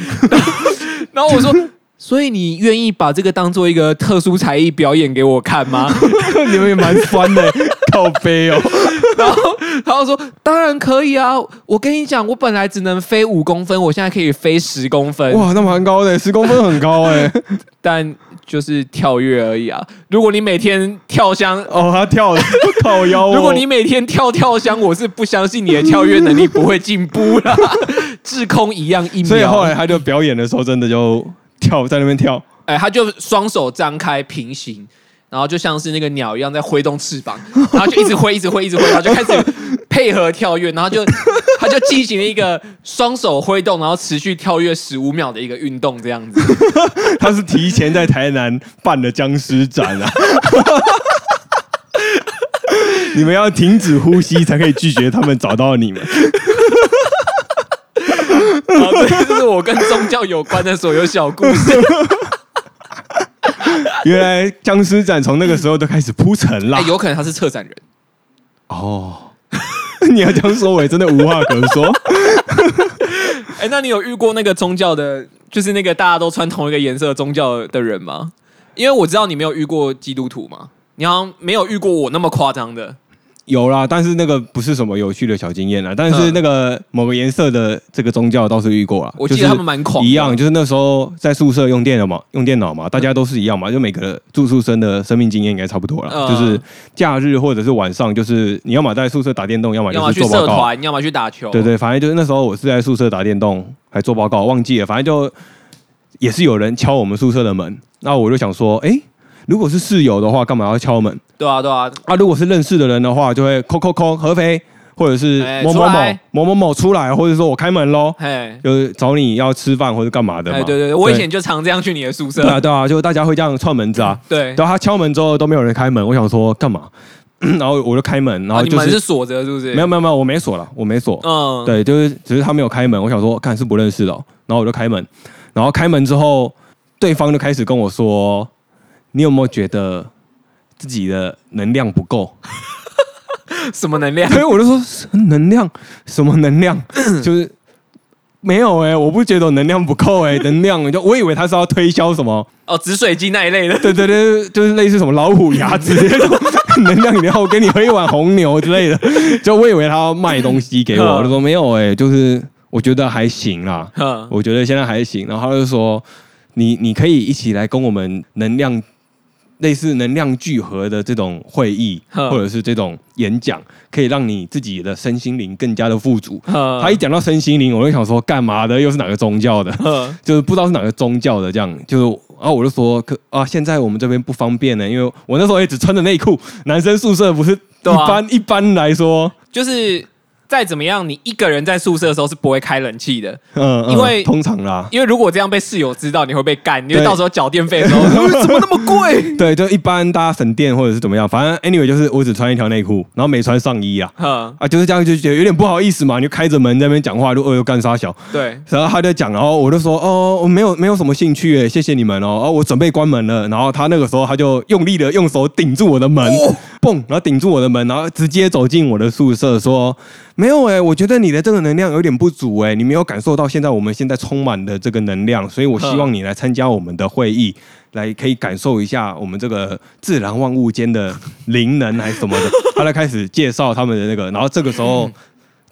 然后我说，所以你愿意把这个当做一个特殊才艺表演给我看吗？
你们也蛮酸的，靠背哦。
然后他就说当然可以啊，我跟你讲，我本来只能飞五公分，我现在可以飞十公分，
哇，那蛮高的，十公分很高哎。
但就是跳跃而已啊。如果你每天跳箱。
哦，他跳了，靠腰哦。
如果你每天跳跳箱，我是不相信你的跳跃能力不会进步啦，滞空一样一秒。
所以后来他就表演的时候，真的就跳在那边跳。
哎，他就双手张开平行，然后就像是那个鸟一样在挥动翅膀，然后就一直挥，一直挥，一直挥，然后就开始配合跳跃，然后就 他就进行了一个双手挥动，然后持续跳跃十五秒的一个运动，这样子。
他是提前在台南办的僵尸展啊。你们要停止呼吸才可以拒绝他们找到你们。
好，这 就是我跟宗教有关的所有小故事。
原来僵尸展从那个时候就开始铺陈啦
哎，。有可能他是策展人。
哦，你要这样说，我也真的无话可说。
哎，那你有遇过那个宗教的，就是那个大家都穿同一个颜色宗教的人吗？因为我知道你没有遇过基督徒嘛，你好像没有遇过我那么夸张的。
有啦，但是那个不是什么有趣的小经验啦。但是
嗯
那个某个颜色的这个宗教倒是遇过了。
我记得他们蛮狂的
一样，就是那时候在宿舍用电脑嘛，用电脑嘛，大家都是一样嘛，就每个住宿生的生命经验应该差不多啦。
嗯
就是假日或者是晚上，就是你要么在宿舍打电动，要么
要么去
就是做报告。
社团，要么去打球。
对对，反正就是那时候我是在宿舍打电动，还做报告，忘记了，反正就也是有人敲我们宿舍的门，那我就想说，哎，如果是室友的话，干嘛要敲门？
对啊，对啊，
啊，如果是认识的人的话，就会扣扣扣合肥，或者是
哎
某某某某某某出来，或者说我开门喽，
嘿，
就是找你要吃饭或者干嘛的嘛。
哎，对对对，我以前就常这样去你的宿舍
对。啊对啊，就大家会这样串门子啊。
对，
然后他敲门之后都没有人开门，我想说干嘛？然后我就开门，然后就是、
锁着是不是？
没有没有没有，我没锁了，我没锁。
嗯，
对，就是只是他没有开门，我想说看是不认识的哦、然后我就开门，然后开门之后，对方就开始跟我说：“你有没有觉得自己的能量不够？”
什么能量？
所以我就说能量什么能量，就是没有哎、我不觉得我能量不够哎、能量就我以为他是要推销什么，
哦，紫水晶那一类的。
对对对，就是类似什么老虎牙之类的 能量饮料，我给你喝一碗红牛之类的，就我以为他要卖东西给我，
嗯
我就说没有哎、就是我觉得还行啦，我觉得现在还行，然后他就说你你可以一起来跟我们能量。类似能量聚合的这种会议，
嗯
或者是这种演讲，可以让你自己的身心灵更加的富足。他一讲到身心灵，我就想说干嘛的？又是哪个宗教的？就是不知道是哪个宗教的，这样就是，然后我就说，可啊，现在我们这边不方便呢，因为我那时候也只穿着内裤，男生宿舍不是一般、一般来说，
就是再怎么样，你一个人在宿舍的时候是不会开冷气的，
嗯，嗯
因为
通常啦，
因为如果这样被室友知道，你会被干，因为到时候缴电费的时候，呃 怎么那么贵？
对，就一般大家省电或者是怎么样，反正 anyway 就是我只穿一条内裤，然后没穿上衣啊，
哼，
啊，就是这样就觉得有点不好意思嘛，你就开着门在那边讲话，就呃又干啥小，
对，
然后他就讲，然后我就说哦，我没有没有什么兴趣诶，谢谢你们哦，哦，我准备关门了。然后他那个时候他就用力的用手顶住我的门，嘣，然后顶住我的门，然后直接走进我的宿舍说没有哎，我觉得你的这个能量有点不足哎，你没有感受到现在我们现在充满的这个能量，所以我希望你来参加我们的会议。来可以感受一下我们这个自然万物间的灵能还是什么的，他来开始介绍他们的那个，然后这个时候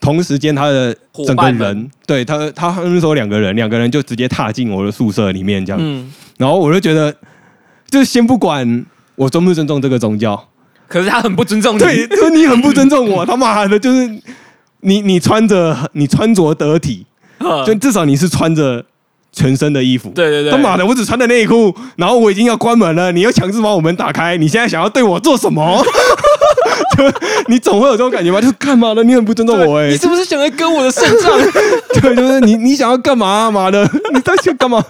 同时间他的整个人，对他他那时候两个人，两个人就直接踏进我的宿舍里面这样，
嗯，
然后我就觉得，就先不管我尊不尊重这个宗教，
可是他很不尊重你，
对，就是你很不尊重我，他妈的，就是你你穿着你穿着得体，就至少你是穿着全身的衣服，
对对对，
他妈的，我只穿的内裤，然后我已经要关门了，你又强制把我门打开，你现在想要对我做什么？就 你总会有这种感觉吧？就是干嘛呢？你很不尊重我哎、
你是不是想来割我的肾脏？
对，就是你你想要干嘛、啊？妈的，你到底想干嘛？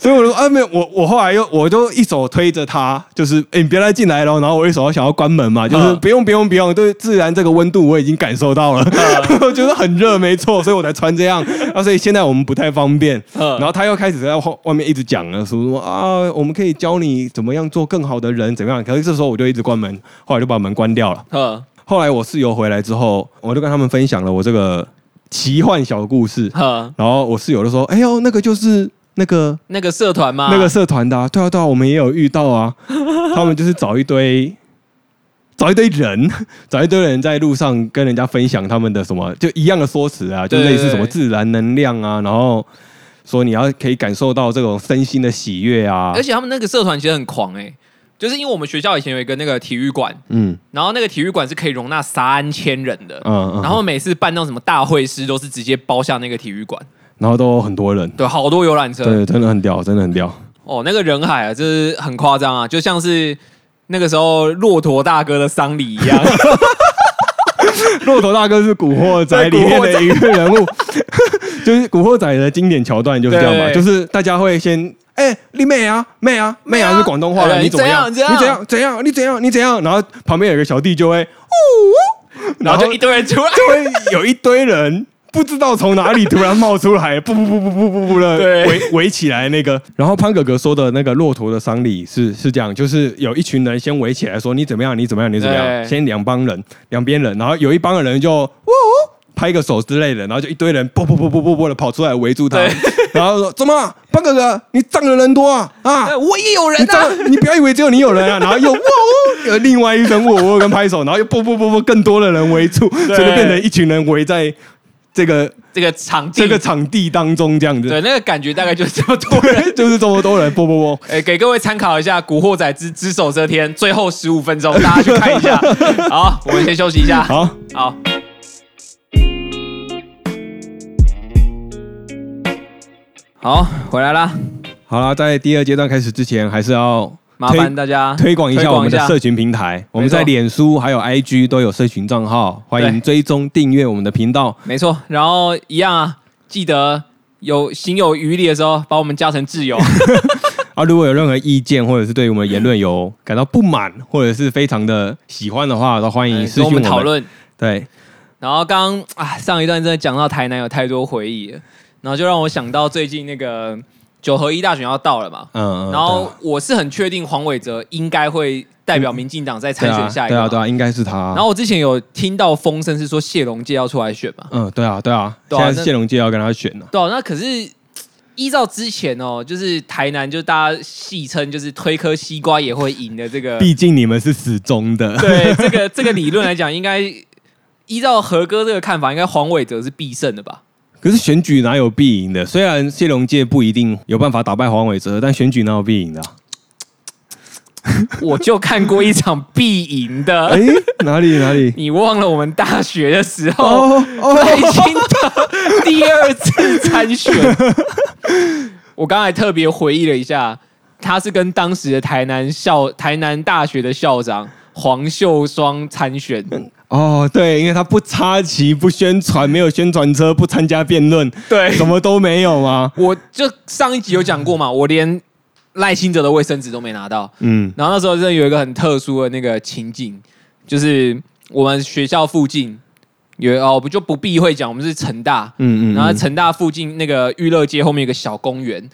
所以我就说啊，没有，我我后来又我就一手推着他，就是哎、你别再进来了，然后我一手想要关门嘛，就是
嗯
不用不用不用，对自然这个温度我已经感受到了，我觉得很热，没错，所以我才穿这样。啊，所以现在我们不太方便。
嗯
然后他又开始在外外面一直讲了，说什么啊，我们可以教你怎么样做更好的人，怎么样？可是这时候我就一直关门，后来就把门关掉了。
哼
后来我室友回来之后，我就跟他们分享了我这个奇幻小故事。
哼，
然后我室友就说：“哎呦，那个就是那个
那个社团吗？
那个社团的、啊，对啊对啊，我们也有遇到啊。他们就是找一堆找一堆人，找一堆人在路上跟人家分享他们的什么，就一样的说辞啊，就类似什么自然能量啊，然后说你要可以感受到这种身心的喜悦啊
而。且他们那个社团其实很狂哎、就是因为我们学校以前有一个那个体育馆，
嗯。
然后那个体育馆是可以容纳三千人的，
嗯嗯，
然后每次办那种什么大会师都是直接包下那个体育馆，
然后都很多人，
对，好多游览车，
对，真的很屌，真的很屌。
哦，那个人海啊，就是很夸张啊，就像是那个时候骆驼大哥的丧礼一样，
骆驼大哥是《古惑仔》里面的一个人物，就是《古惑仔》的经典桥段就是这样嘛，就是大家会先哎、你妹啊妹啊妹啊是广东话，
的
你怎么样？
你怎样
你怎样你怎样你怎样？然后旁边有个小弟就会呜，
然后就一堆人出来，
就会有一堆人不知道从哪里突然冒出来，不不不不不不不的
对
围围起来那个。然后潘哥哥说的那个骆驼的丧礼是是这样，就是有一群人先围起来说你怎么样你怎么样你怎么样，先两帮人两边人，然后有一帮人就呜。拍个手之类的，然后就一堆人啵啵啵啵啵啵的跑出来围住他，然后说：“怎么，潘哥哥，你仗的人多啊啊！
哎我也有人啊，
你不要以为只有你有人啊！”然后又哇哦，有另外一声哇哦跟拍手，然后又啵啵啵啵，更多的人围住，所以就变成一群人围在这个
这个场地，
这个场地当中这样子。
对那个感觉大概就是这么多人。
就是这么多人，啵啵啵。
哎，给各位参考一下《古惑仔之只手遮天》最后十五分钟，大家去看一下。好，我们先休息一下。
好，
好，好，回来啦。
好了，在第二阶段开始之前，还是要
麻烦大家
推广一下我们的社群平台。我们在脸书还有 IG 都有社群账号，欢迎追踪订阅我们的频道。
没错，然后一样啊，记得有行有余力的时候，把我们加成挚友。
啊，如果有任何意见或者是对我们的言论有感到不满，或者是非常的喜欢的话，都欢迎私讯我们。
讨论。
对，
然后刚刚啊，上一段真的讲到台南有太多回忆了，然后就让我想到最近那个九合一大选要到了嘛，
嗯，
然后我是很确定黄伟哲应该会代表民进党再参选下一个嘛。
对啊，对啊，应该是他。
然后我之前有听到风声是说谢龙介要出来选嘛，
嗯，对啊，对啊，
对啊那
现在是谢龙介要跟他选了。
对啊，那可是依照之前哦，就是台南就大家戏称就是推颗西瓜也会赢的这个，
毕竟你们是死忠的。
对这个这个理论来讲，应该依照何哥这个看法，应该黄伟哲是必胜的吧？
可是选举哪有必赢的？虽然谢龙介不一定有办法打败黄伟哲，但选举哪有必赢的啊、
我就看过一场必赢的。
哎、哪里哪里？
你忘了我们大学的时候，北京的第二次参选。我刚才特别回忆了一下，他是跟当时的台南校台南大学的校长黄秀双参选。
哦，对，因为他不插旗、不宣传、没有宣传车、不参加辩论，
对
什么都没有吗？
我就上一集有讲过嘛，我连赖清德的卫生纸都没拿到。
嗯
然后那时候真的有一个很特殊的那个情景，就是我们学校附近有哦，我就不避讳讲，我们是成大，
嗯嗯，
然后
嗯
成大附近那个娱乐街后面有个小公园。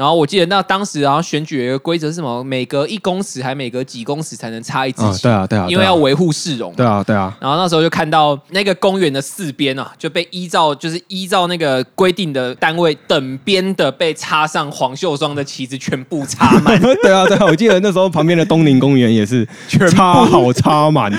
然后我记得那当时，然后选举有一个规则是什么？每隔一公尺还每隔几公尺才能插一支
啊，
旗，
对啊对啊，对啊
因为要维护市容嘛。
对啊对啊，
然后那时候就看到那个公园的四边啊，就被依照就是依照那个规定的单位等边的被插上黄秀双的旗子，全部插满，
对啊对啊，我记得那时候旁边的东宁公园也是
全
好插满，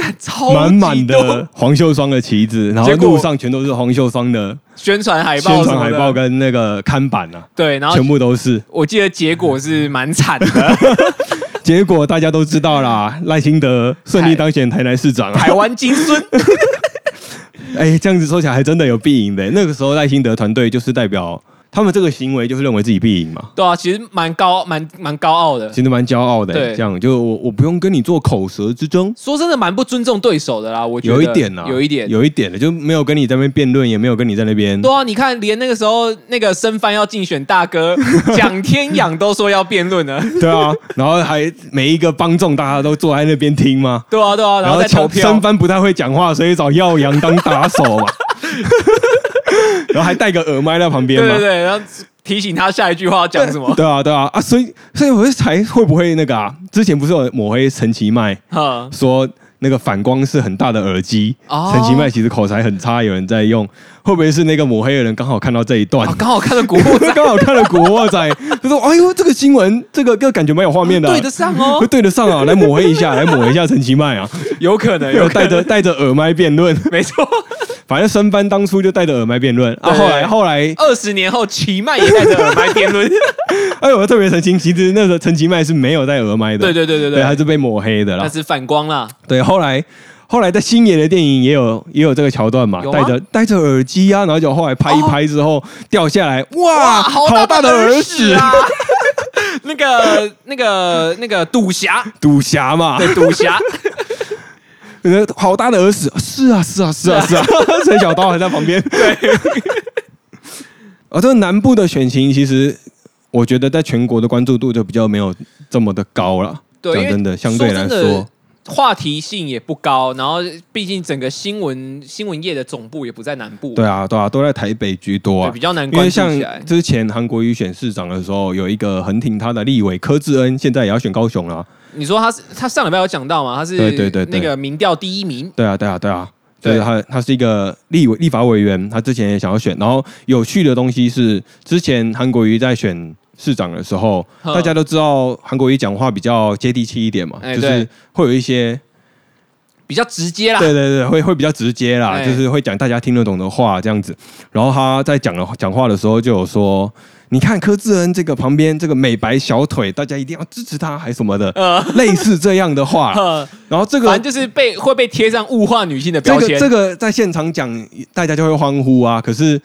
干超
满满的黄秀双的旗子，然后路上全都是黄秀双的
宣传海报
宣传海报跟那个看板啊，
对，然后
全部都是。
我记得结果是蛮惨的，
结果大家都知道啦，赖清德顺利当选台南市长啊！
台湾金孙，
哎，这样子说起来还真的有必赢的。那个时候赖清德团队就是代表他们这个行为，就是认为自己必赢嘛，
对啊，其实蛮高蛮蛮高傲的，
其实蛮骄傲的。
对
这样就我我不用跟你做口舌之争，
说真的蛮不尊重对手的啦，我觉得
有一点啊，
有一点。
有一点的，就没有跟你在那边辩论，也没有跟你在那边。
对啊，你看，连那个时候那个申帆要竞选大哥 蒋天养都说要辩论了，
对啊，然后还每一个帮众大家都坐在那边听吗？
对啊，对啊，然后在投票
三，番不太会讲话，所以找耀阳当打手嘛。然后还带个耳麦在旁边嘛。
对对对，然后提醒他下一句话要讲什么，
对啊，对啊，啊，所以所以我就才会不会那个啊？之前不是有抹黑陈其迈
哈，
说那个反光是很大的耳机，
哦。
陈其迈其实口才很差，有人在用，会不会是那个抹黑的人刚好看到这一段？
哦，刚好看到《古惑仔。
刚好看了《古惑仔》，他说：“哎呦，这个新闻，这个这个感觉蛮有画面的、啊，
对得上哦。
会，对得上啊，来抹黑一下，来抹黑一下陈其迈啊，
有可能，有
带着，带着耳麦辩论，
没错，
反正申班当初就带着耳麦辩论。啊，
对
后来后来，
二十年后，奇迈也带着耳麦辩论，
哎，我特别澄清，其实那个陈其迈是没有戴耳麦的，
对对对对
对，他，是被抹黑的啦，
那是反光啦，
对，后来。后来在星爷的电影也有也有这个桥段嘛，戴着戴着耳机啊，然后就后来拍一拍之后、掉下来，哇，好大的耳屎。
啊！那个、那个、那个赌侠，
赌侠嘛，
对赌侠，
呃，好大的耳屎，是啊，是啊，是啊，是啊，陈小刀还在旁边。对，啊，这个南部的选情其实我觉得在全国的关注度就比较没有这么的高了。
对，
讲真的，相对来
说话题性也不高，然后毕竟整个新闻新闻业的总部也不在南部，
对啊，对啊，都在台北居多啊
比。较难关
因为像
注起来。
之前韩国瑜选市长的时候，有一个很挺他的立委柯志恩，现在也要选高雄了。
你说他是他上礼拜有讲到嘛？他是
对对对对
那个民调第一名，
对啊，对啊，对啊，
对
就是他，他是一个立委立法委员，他之前也想要选。然后有趣的东西是，之前韩国瑜在选市长的时候，大家都知道韩国瑜讲话比较接地气一点嘛，就是会有一些
比较直接啦。
对对对，会会比较直接啦，
哎
就是会讲大家听得懂的话这样子。然后他在讲的讲话的时候就有说。你看柯志恩这个旁边这个美白小腿，大家一定要支持他，还什么的，
呃，
类似这样的话。然后这个
反正就是被会被贴上物化女性的
这个
标签。
这个在现场讲，大家就会欢呼啊。可是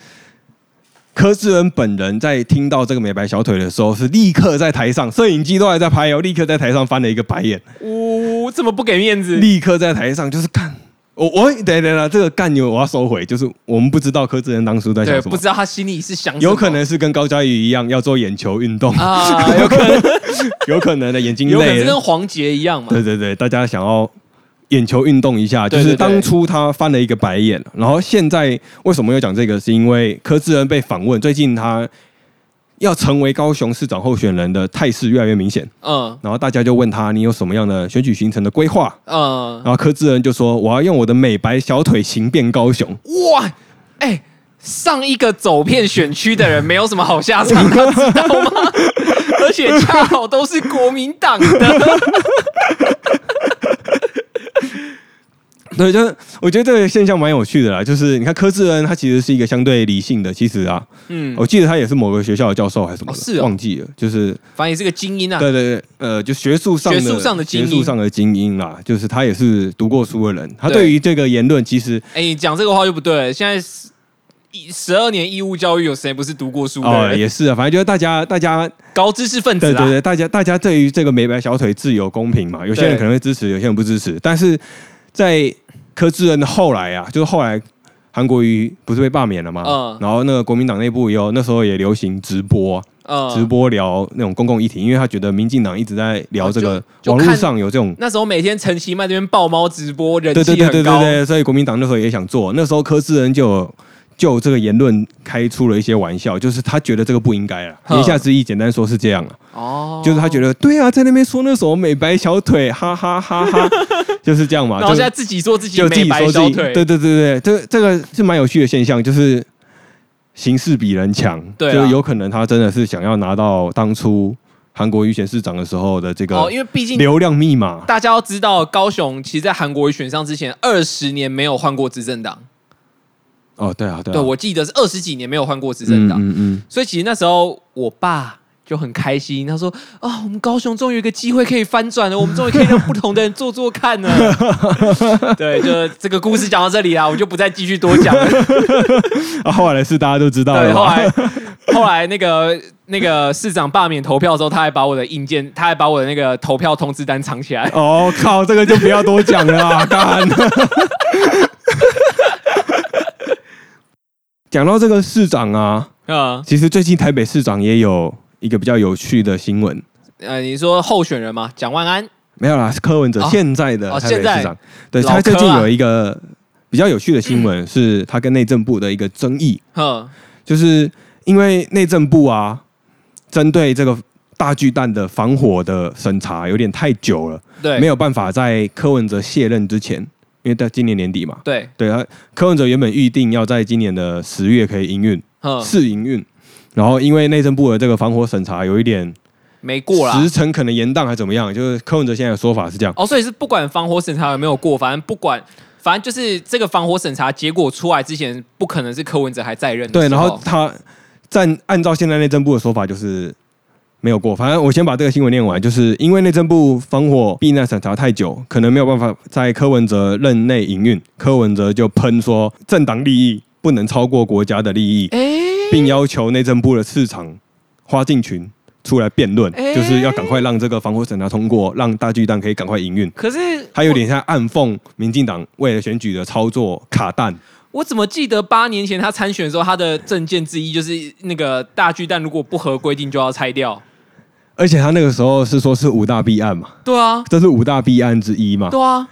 柯志恩本人在听到这个美白小腿的时候，是立刻在台上，摄影机都还在拍哦，立刻在台上翻了一个白眼，
呜、这么不给面子。
立刻在台上就是干。我我等等等，这个干牛我要收回，就是我们不知道柯志恩当初在想，什么
不，知道他心里是想什么
有可能是跟高佳瑜一样要做眼球运动，
啊，有可能，
有可能的眼睛
有可能是跟黄杰一样嘛。
对对对，大家想要眼球运动一下，就是当初他翻了一个白眼，然后现在为什么要讲这个？是因为柯志恩被访问，最近他要成为高雄市长候选人的态势越来越明显，
嗯
然后大家就问他你有什么样的选举行程的规划？
嗯，
然后柯志恩就说我要用我的美白小腿行遍高雄。
哇，哎、上一个走遍选区的人没有什么好下场，他知道吗？而且恰好都是国民党的，
对，就是我觉得这个现象蛮有趣的啦，就是你看柯志恩他其实是一个相对理性的，其实啊，
嗯，
我记得他也是某个学校的教授还是什么的，
哦是哦
忘记了，就是
反正也是个精英啊。
对对对，呃，就学术上的
学术上的精英
学术上的精英啦，就是他也是读过书的人，他
对
对于这个言论其实
哎、你讲这个话就不对了。现在十一十二年义务教育，有谁不是读过书的
哦
人？
也是啊，反正就是大家大家
高知识分子啊。
对对对，大家大家对于这个美白小腿自由公平嘛，有些人
对
可能会支持，有些人不支持，但是在柯志恩的后来啊，就是后来韩国瑜不是被罢免了吗？
嗯
然后那个国民党内部也有那时候也流行直播啊、
嗯
直播聊那种公共议题，因为他觉得民进党一直在聊这个
哦就就
网络上有这种
那时候每天陈其迈这边爆猫直播，人
对对对对
气很高。
对对，所以国民党那时候也想做，那时候柯志恩就有就这个言论开出了一些玩笑，就是他觉得这个不应该了。言下之意，简单说是这样了，
哦，
就是他觉得对啊，在那边说那什么美白小腿，哈哈哈哈，就是这样嘛。就
然后现在自己说自己美白小腿，
对对对对，这这个是蛮有趣的现象，就是形势比人强，
对啊
就有可能他真的是想要拿到当初韩国瑜选市长的时候的这
哦，
个
因为毕竟
流量密码。
大家要知道，高雄其实，在韩国瑜选上之前，二十年没有换过执政党。
哦，对啊，对啊，
对我记得是二十几年没有换过执政党，
嗯嗯
所以其实那时候我爸就很开心，他说：“啊、我们高雄终于有一个机会可以翻转了，我们终于可以让不同的人做做看了。”对，就这个故事讲到这里啊，我就不再继续多讲了。
后来的事大家都知道，了对。
后来后来那个那个市长罢免投票的时候，他还把我的硬件，他还把我的那个投票通知单藏起来。
哦靠，这个就不要多讲了啊！干。讲到这个市长啊，
啊，
其实最近台北市长也有一个比较有趣的新闻，
呃，你说候选人吗？蒋万安。
没有啦，是柯文哲
哦。
现在的
哦
台北市长，对他最近有一个比较有趣的新闻，是他跟内政部的一个争议，
哼，
就是因为内政部啊，针对这个大巨蛋的防火的审查有点太久了，
对，
没有办法在柯文哲卸任之前，因为到今年年底嘛，
对，
对啊，柯文哲原本预定要在今年的十月可以营运
哼，
试营运，然后因为内政部的这个防火审查有一点
没过啦。
时。程可能延宕还怎么样，就是柯文哲现在的说法是这样。
哦，所以是不管防火审查有没有过，反正不管，反正就是这个防火审查结果出来之前，不可能是柯文哲还在任的
对，然后他在按照现在内政部的说法就是没有过。反正我先把这个新闻念完，就是因为内政部防火避难审查太久，可能没有办法在柯文哲任内营运，柯文哲就喷说政党利益不能超过国家的利益，
哎，
并要求内政部的市长花敬群出来辩论，
哎
就是要赶快让这个防火审查通过，让大巨蛋可以赶快营运。
可是
他有点像暗讽民进党为了选举的操作卡蛋。
我怎么记得八年前他参选的时候，他的证件之一就是那个大巨蛋如果不合规定就要拆掉。
而且他那个时候是说是五大弊案嘛，
对啊，
这是五大弊案之一嘛，
对啊，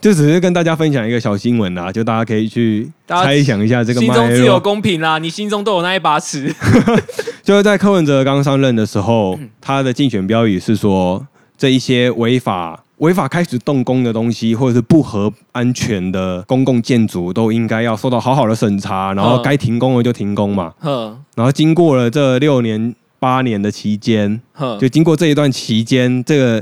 就只是跟大家分享一个小新闻啦，就大家可以去猜想一下这个
心中自有。公平啦，你心中都有那一把尺。
就是在柯文哲刚上任的时候，
嗯
他的竞选标语是说，这一些违法、违法开始动工的东西，或者是不合安全的公共建筑，都应该要受到好好的审查，然后
嗯
该停工的就停工嘛。
呵
然后经过了这六年、八年的期间，就经过这一段期间，这个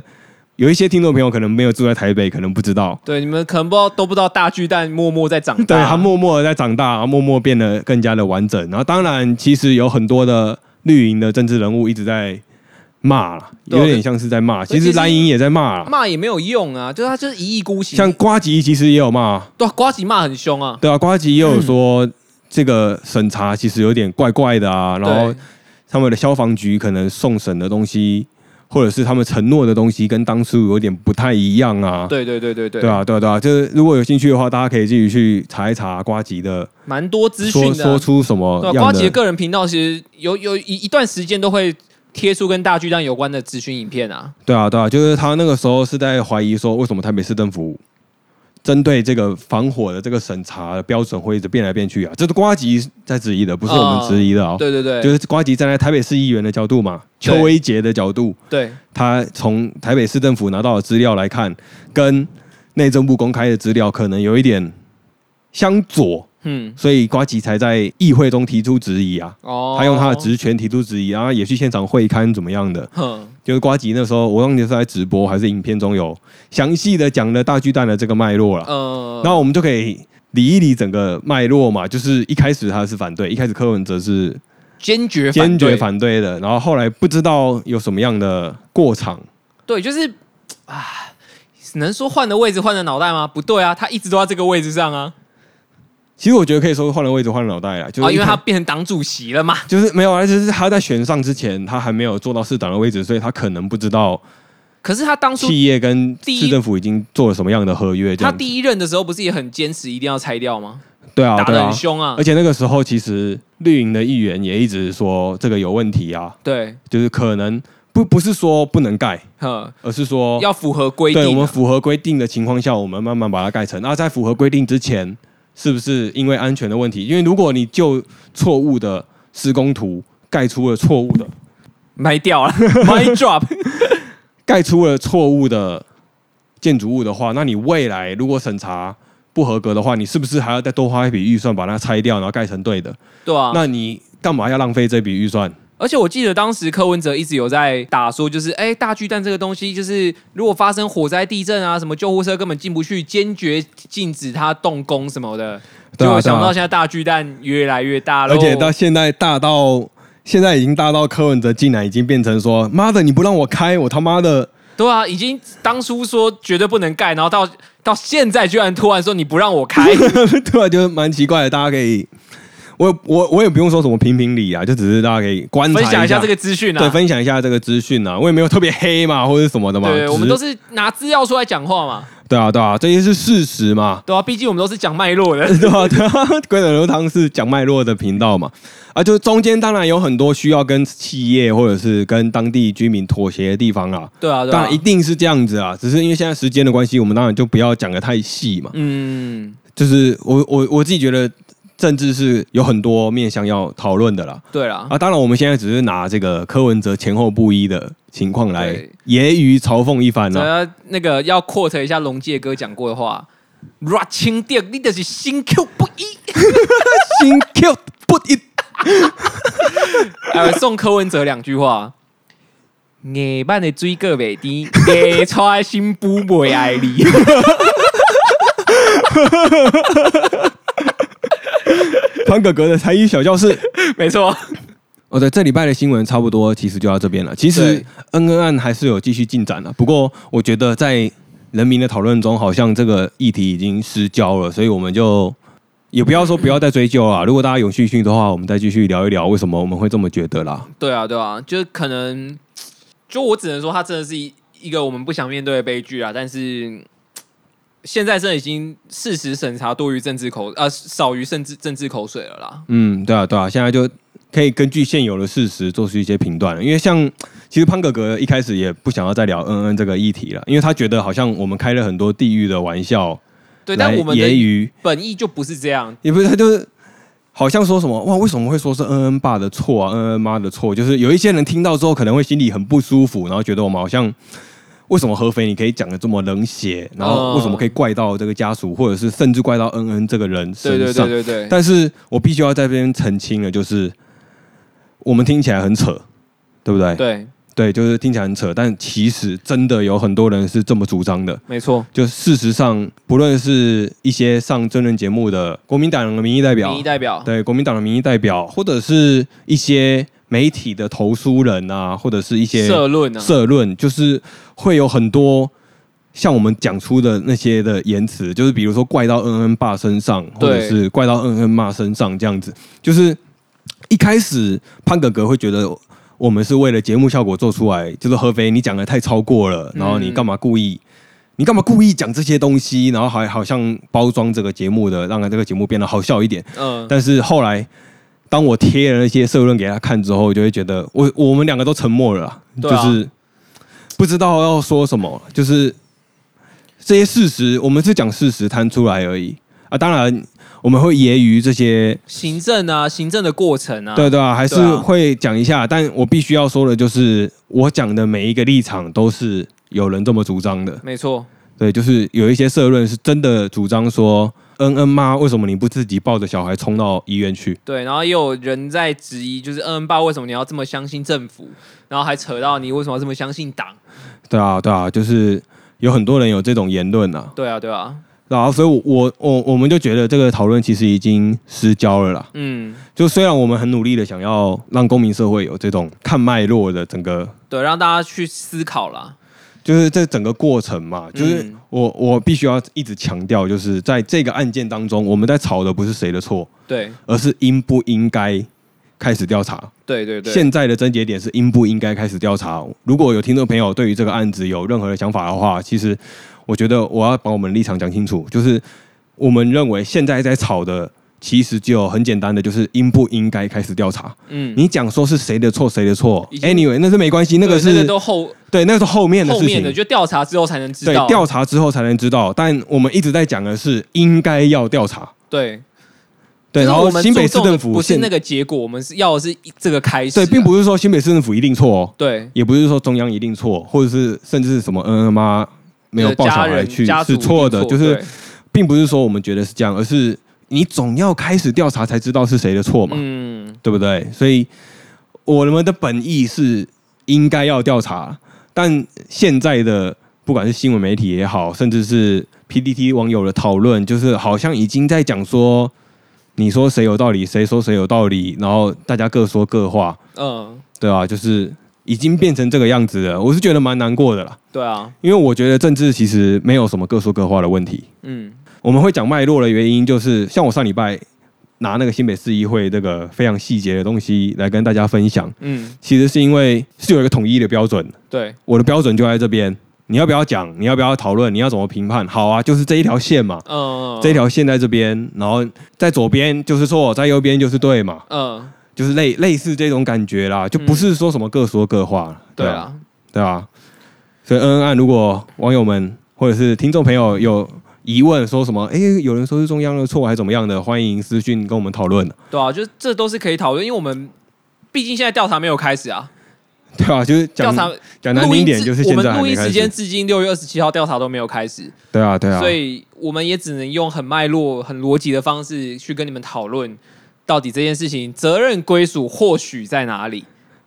有一些听众朋友可能没有住在台北，可能不知道。
对，你们可能不知道都不知道大巨蛋默默在长大。
对，它默默的在长大，然后默默变得更加的完整。然后当然，其实有很多的绿营的政治人物一直在骂
了，
有点像是在骂。其实蓝营也在骂啦，
骂也没有用啊，就是他就是一意孤行。
像瓜吉其实也有骂，
对啊瓜吉骂很凶啊，
对啊，瓜吉也有说这个审查其实有点怪怪的啊，然后
对
他们的消防局可能送审的东西，或者是他们承诺的东西跟当初有点不太一样啊。
对对对对对，
对啊，对啊，对啊，就是如果有兴趣的话，大家可以自己去查一查瓜吉的，
蛮多资
说
讯的啊。
说出什么
对啊，
样
瓜吉的
的。
个人频道其实有有一一段时间都会贴出跟大巨蛋有关的资讯影片啊。
对啊，对啊，就是他那个时候是在怀疑说，为什么台北市政府针对这个防火的这个审查的标准会一直变来变去啊？这是瓜吉在质疑的，不是我们质疑的啊、
对对对，
就是瓜吉站在台北市议员的角度嘛，邱威杰的角度，
对
他从台北市政府拿到的资料来看，跟内政部公开的资料可能有一点相左，
嗯
所以瓜吉才在议会中提出质疑啊。
哦，
他用他的职权提出质疑，然后也去现场会勘怎么样的？
哼
就是瓜吉那时候，我忘记是在直播还是影片中有详细的讲了大巨蛋的这个脉络了。
嗯，
然后我们就可以理一理整个脉络嘛，就是一开始他是反对，一开始柯文哲是
坚决
坚决反对的，然后后来不知道有什么样的过场，
对，就是啊，能说换的位置换的脑袋吗？不对啊，他一直都在这个位置上啊，
其实我觉得可以说换了位置换了脑袋啊，就是
啊，因为他变成党主席了嘛。
就是没有啊，就是他在选上之前，他还没有做到市长的位置，所以他可能不知道
可是他当初
企业跟市政府已经做了什么样的合约。
他第一任的时候不是也很坚持一定要拆掉吗？
对啊，
打得很，凶啊
而，且那个时候其实绿营的议员也一直说这个有问题啊，
对，
就是可能不不是说不能盖，
呵，
而是说
要符合规定啊。
对我们符合规定的情况下，我们慢慢把它盖成。那在符合规定之前，是不是因为安全的问题？因为如果你就错误的施工图盖出了错误的，
卖掉了，my drop。
盖出了错误的建筑物的话，那你未来如果审查不合格的话，你是不是还要再多花一笔预算把它拆掉，然后盖成对的？
对啊，
那你干嘛要浪费这笔预算？
而且我记得当时柯文哲一直有在打说，就是哎，大巨蛋这个东西，就是如果发生火灾、地震啊，什么救护车根本进不去，坚决禁止它动工什么的。
对啊
想不到现在大巨蛋越来越大了，
而且到现在大到现在已经大到柯文哲竟然已经变成说：“妈的，你不让我开，我他妈的
对啊，已经当初说绝对不能盖，然后到到现在居然突然说你不让我开，
对啊，就蛮奇怪的。大家可以，我我我也不用说什么评评理啊，就只是大家可以观察
分享一下这个资讯啊
对，
啊。
分享一下这个资讯啊。我也没有特别黑嘛，或者什么的嘛。
对，我们都是拿资料出来讲话嘛，
对啊，对啊，这些是事实嘛。
对啊，毕竟我们都是讲脉络的。
对啊，对啊，龟等流汤是讲脉络的频道嘛，啊，就中间当然有很多需要跟企业或者是跟当地居民妥协的地方啊，
对啊，对啊
当然一，定是这样子啊，只是因为现在时间的关系，我们当然就不要讲的太细嘛。
嗯，
就是我我我自己觉得政治是有很多面向要讨论的啦。
对啦，
啊，当然我们现在只是拿这个柯文哲前后不一的情况来
对
揶揄嘲讽一番
只
啊。
要那个要 quote 一下龙介哥讲过的话。热情点，你就是心 Q 不一。
心 Q 不一，
呃，送柯文哲两句话：夜晚的水果袂甜，夜出的新妇袂爱你。
潘哥哥的才艺小教室。
没错，
哦，对，这礼拜的新闻差不多，其实就到这边了。其实恩恩案还是有继续进展的，不过我觉得在人民的讨论中，好像这个议题已经失焦了，所以我们就也不要说不要再追究了。如果大家有兴趣的话，我们再继续聊一聊为什么我们会这么觉得啦。
对啊，对啊，就可能，就我只能说，它真的是一一个我们不想面对的悲剧啊。但是，现在真的已经事实审查多于政治口呃少于政治政治口水了啦。
嗯，对啊，对啊，现在就可以根据现有的事实做出一些评断了。因为像其实潘哥哥一开始也不想要再聊嗯嗯这个议题了，因为他觉得好像我们开了很多地域的玩笑，
对，但我们
揶揄
本意就不是这样，
也不是他就是好像说什么哇，为什么会说是恩恩爸的错啊，恩恩妈的错？就是有一些人听到之后可能会心里很不舒服，然后觉得我们好像。为什么合肥你可以讲的这么冷血？然后为什么可以怪到这个家属，或者是甚至怪到恩恩这个人身
上？对对对对对。
但是我必须要在这边澄清了，就是我们听起来很扯，对不对？
对
对，就是听起来很扯，但其实真的有很多人是这么主张的。
没错，
就事实上，不论是一些上真人节目的国民党的民意代表，
民意代表，
对国民党的民意代表，或者是一些。媒体的投诉人啊，或者是一些
社论啊，
社论就是会有很多像我们讲出的那些的言辞，就是比如说怪到恩恩爸身上，或者是怪到恩恩妈身上这样子。就是一开始潘哥哥会觉得我们是为了节目效果做出来，就是合肥你讲的太超过了，然后你干嘛故意，你干嘛故意讲这些东西，然后还好像包装这个节目的，让这个节目变得好笑一点。嗯，但是后来。当我贴了那些社论给他看之后，就会觉得我我们两个都沉默了，就是不知道要说什么。就是这些事实，我们是讲事实摊出来而已啊。当然，我们会揶揄这些
行政啊、行政的过程啊，
对对啊，还是会讲一下。但我必须要说的就是，我讲的每一个立场都是有人这么主张的。
没错，
对，就是有一些社论是真的主张说。恩恩妈，为什么你不自己抱着小孩冲到医院去？
对，然后也有人在质疑，就是恩恩爸为什么你要这么相信政府？然后还扯到你为什么要这么相信党？
对啊，对啊，就是有很多人有这种言论啊。
对啊，对啊。
然后，所以，我我我们就觉得这个讨论其实已经失焦了啦。嗯，就虽然我们很努力的想要让公民社会有这种看脉络的整个，
对，让大家去思考啦。
就是这整个过程嘛，就是我我必须要一直强调，就是在这个案件当中，我们在吵的不是谁的错，
对，
而是应不应该开始调查。
对对对。
现在的症结点是应不应该开始调查。如果有听众朋友对于这个案子有任何的想法的话，其实我觉得我要把我们立场讲清楚，就是我们认为现在在吵的。其实就很简单的，就是应不应该开始调查。嗯，你讲说是谁的错，谁的错？Anyway，那是没关系，那个是
都后
对，那个是后面的事情。
就调查之后才能知道。
对，调查之后才能知道。但我们一直在讲的是应该要调查。
对，
对。然后新北市政府
不是那个结果，我们是要的是这个开始。
对，并不是说新北市政府一定错哦。
对，
也不是说中央一定错，或者是甚至是什么嗯嗯妈没有抱小孩去是错的，就是并不是说我们觉得是这样，而是。你总要开始调查才知道是谁的错嘛，嗯，对不对？所以我们的本意是应该要调查，但现在的不管是新闻媒体也好，甚至是 PDT 网友的讨论，就是好像已经在讲说，你说谁有道理，谁说谁有道理，然后大家各说各话，嗯，对啊，就是已经变成这个样子了，我是觉得蛮难过的啦。
对啊，
因为我觉得政治其实没有什么各说各话的问题，嗯。我们会讲脉络的原因，就是像我上礼拜拿那个新北市议会这个非常细节的东西来跟大家分享。嗯，其实是因为是有一个统一的标准。
对，
我的标准就在这边。你要不要讲？你要不要讨论？你要怎么评判？好啊，就是这一条线嘛。嗯，这一条线在这边，然后在左边就是错，在右边就是对嘛。嗯，就是类类似这种感觉啦，就不是说什么各说各话。
对啊，
对啊。所以恩恩案，如果网友们或者是听众朋友有。疑问说什么？哎，有人说是中央的错，还是怎么样的？欢迎私讯跟我们讨论。
对啊，就这都是可以讨论，因为我们毕竟现在调查没有开始啊。
对啊，就是调查讲难听点，就是
我们录音时间至今六月二十七号调查都没有开始。
对啊，对啊，
所以我们也只能用很脉络、很逻辑的方式去跟你们讨论，到底这件事情责任归属或许在哪里，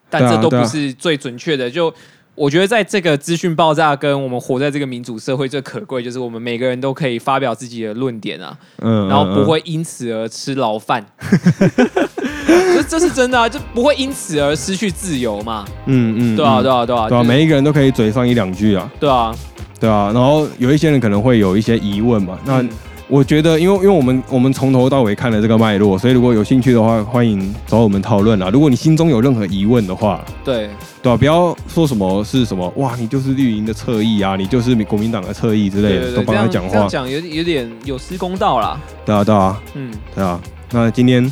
但这都不是最准确的。就我觉得在这个资讯爆炸跟我们活在这个民主社会最可贵，就是我们每个人都可以发表自己的论点啊，嗯，然后不会因此而吃牢饭，这这是真的啊，就不会因此而失去自由嘛，嗯嗯，对啊对啊对啊，
对啊，每一个人都可以嘴上一两句啊，
对啊。
对啊，然后有一些人可能会有一些疑问嘛，那我觉得，因为因为我们我们从头到尾看了这个脉络，所以如果有兴趣的话，欢迎找我们讨论啊。如果你心中有任何疑问的话，
对
对吧、不要说什么是什么哇，你就是绿营的侧翼啊，你就是国民党的侧翼之类的，
对对对，
都帮他讲话。
讲有有点有失公道啦。
对啊，对啊，
嗯，
对啊。那今天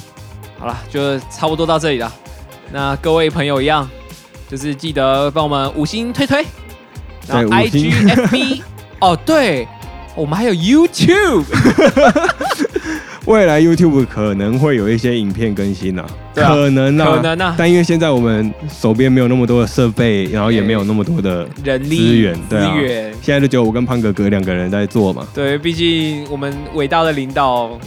好了，就差不多到这里了。那各位朋友一样，就是记得帮我们五星推推，然后
对五星
IG、FB，哦对，我们还有 YouTube，
未来 YouTube 可能会有一些影片更新啊，
对啊
可能啊，
可能啊
但因为现在我们手边没有那么多的设备，然后也没有那么多的，
人力
资源对啊
资源，
现在就只有我跟胖哥哥两个人在做嘛。
对，毕竟我们伟大的领导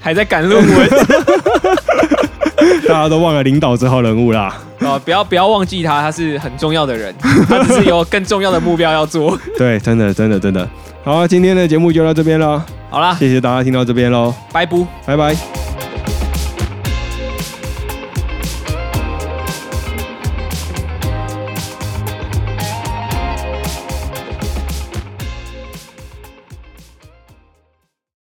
还在赶论文
大家都忘了领导这号人物啦。
啊，不要不要忘记他，他是很重要的人，他只是有更重要的目标要做。
对，真的，真的，真的。好，今天的节目就到这边了，
好啦，
谢谢大家听到这边喽，
拜拜。
拜拜。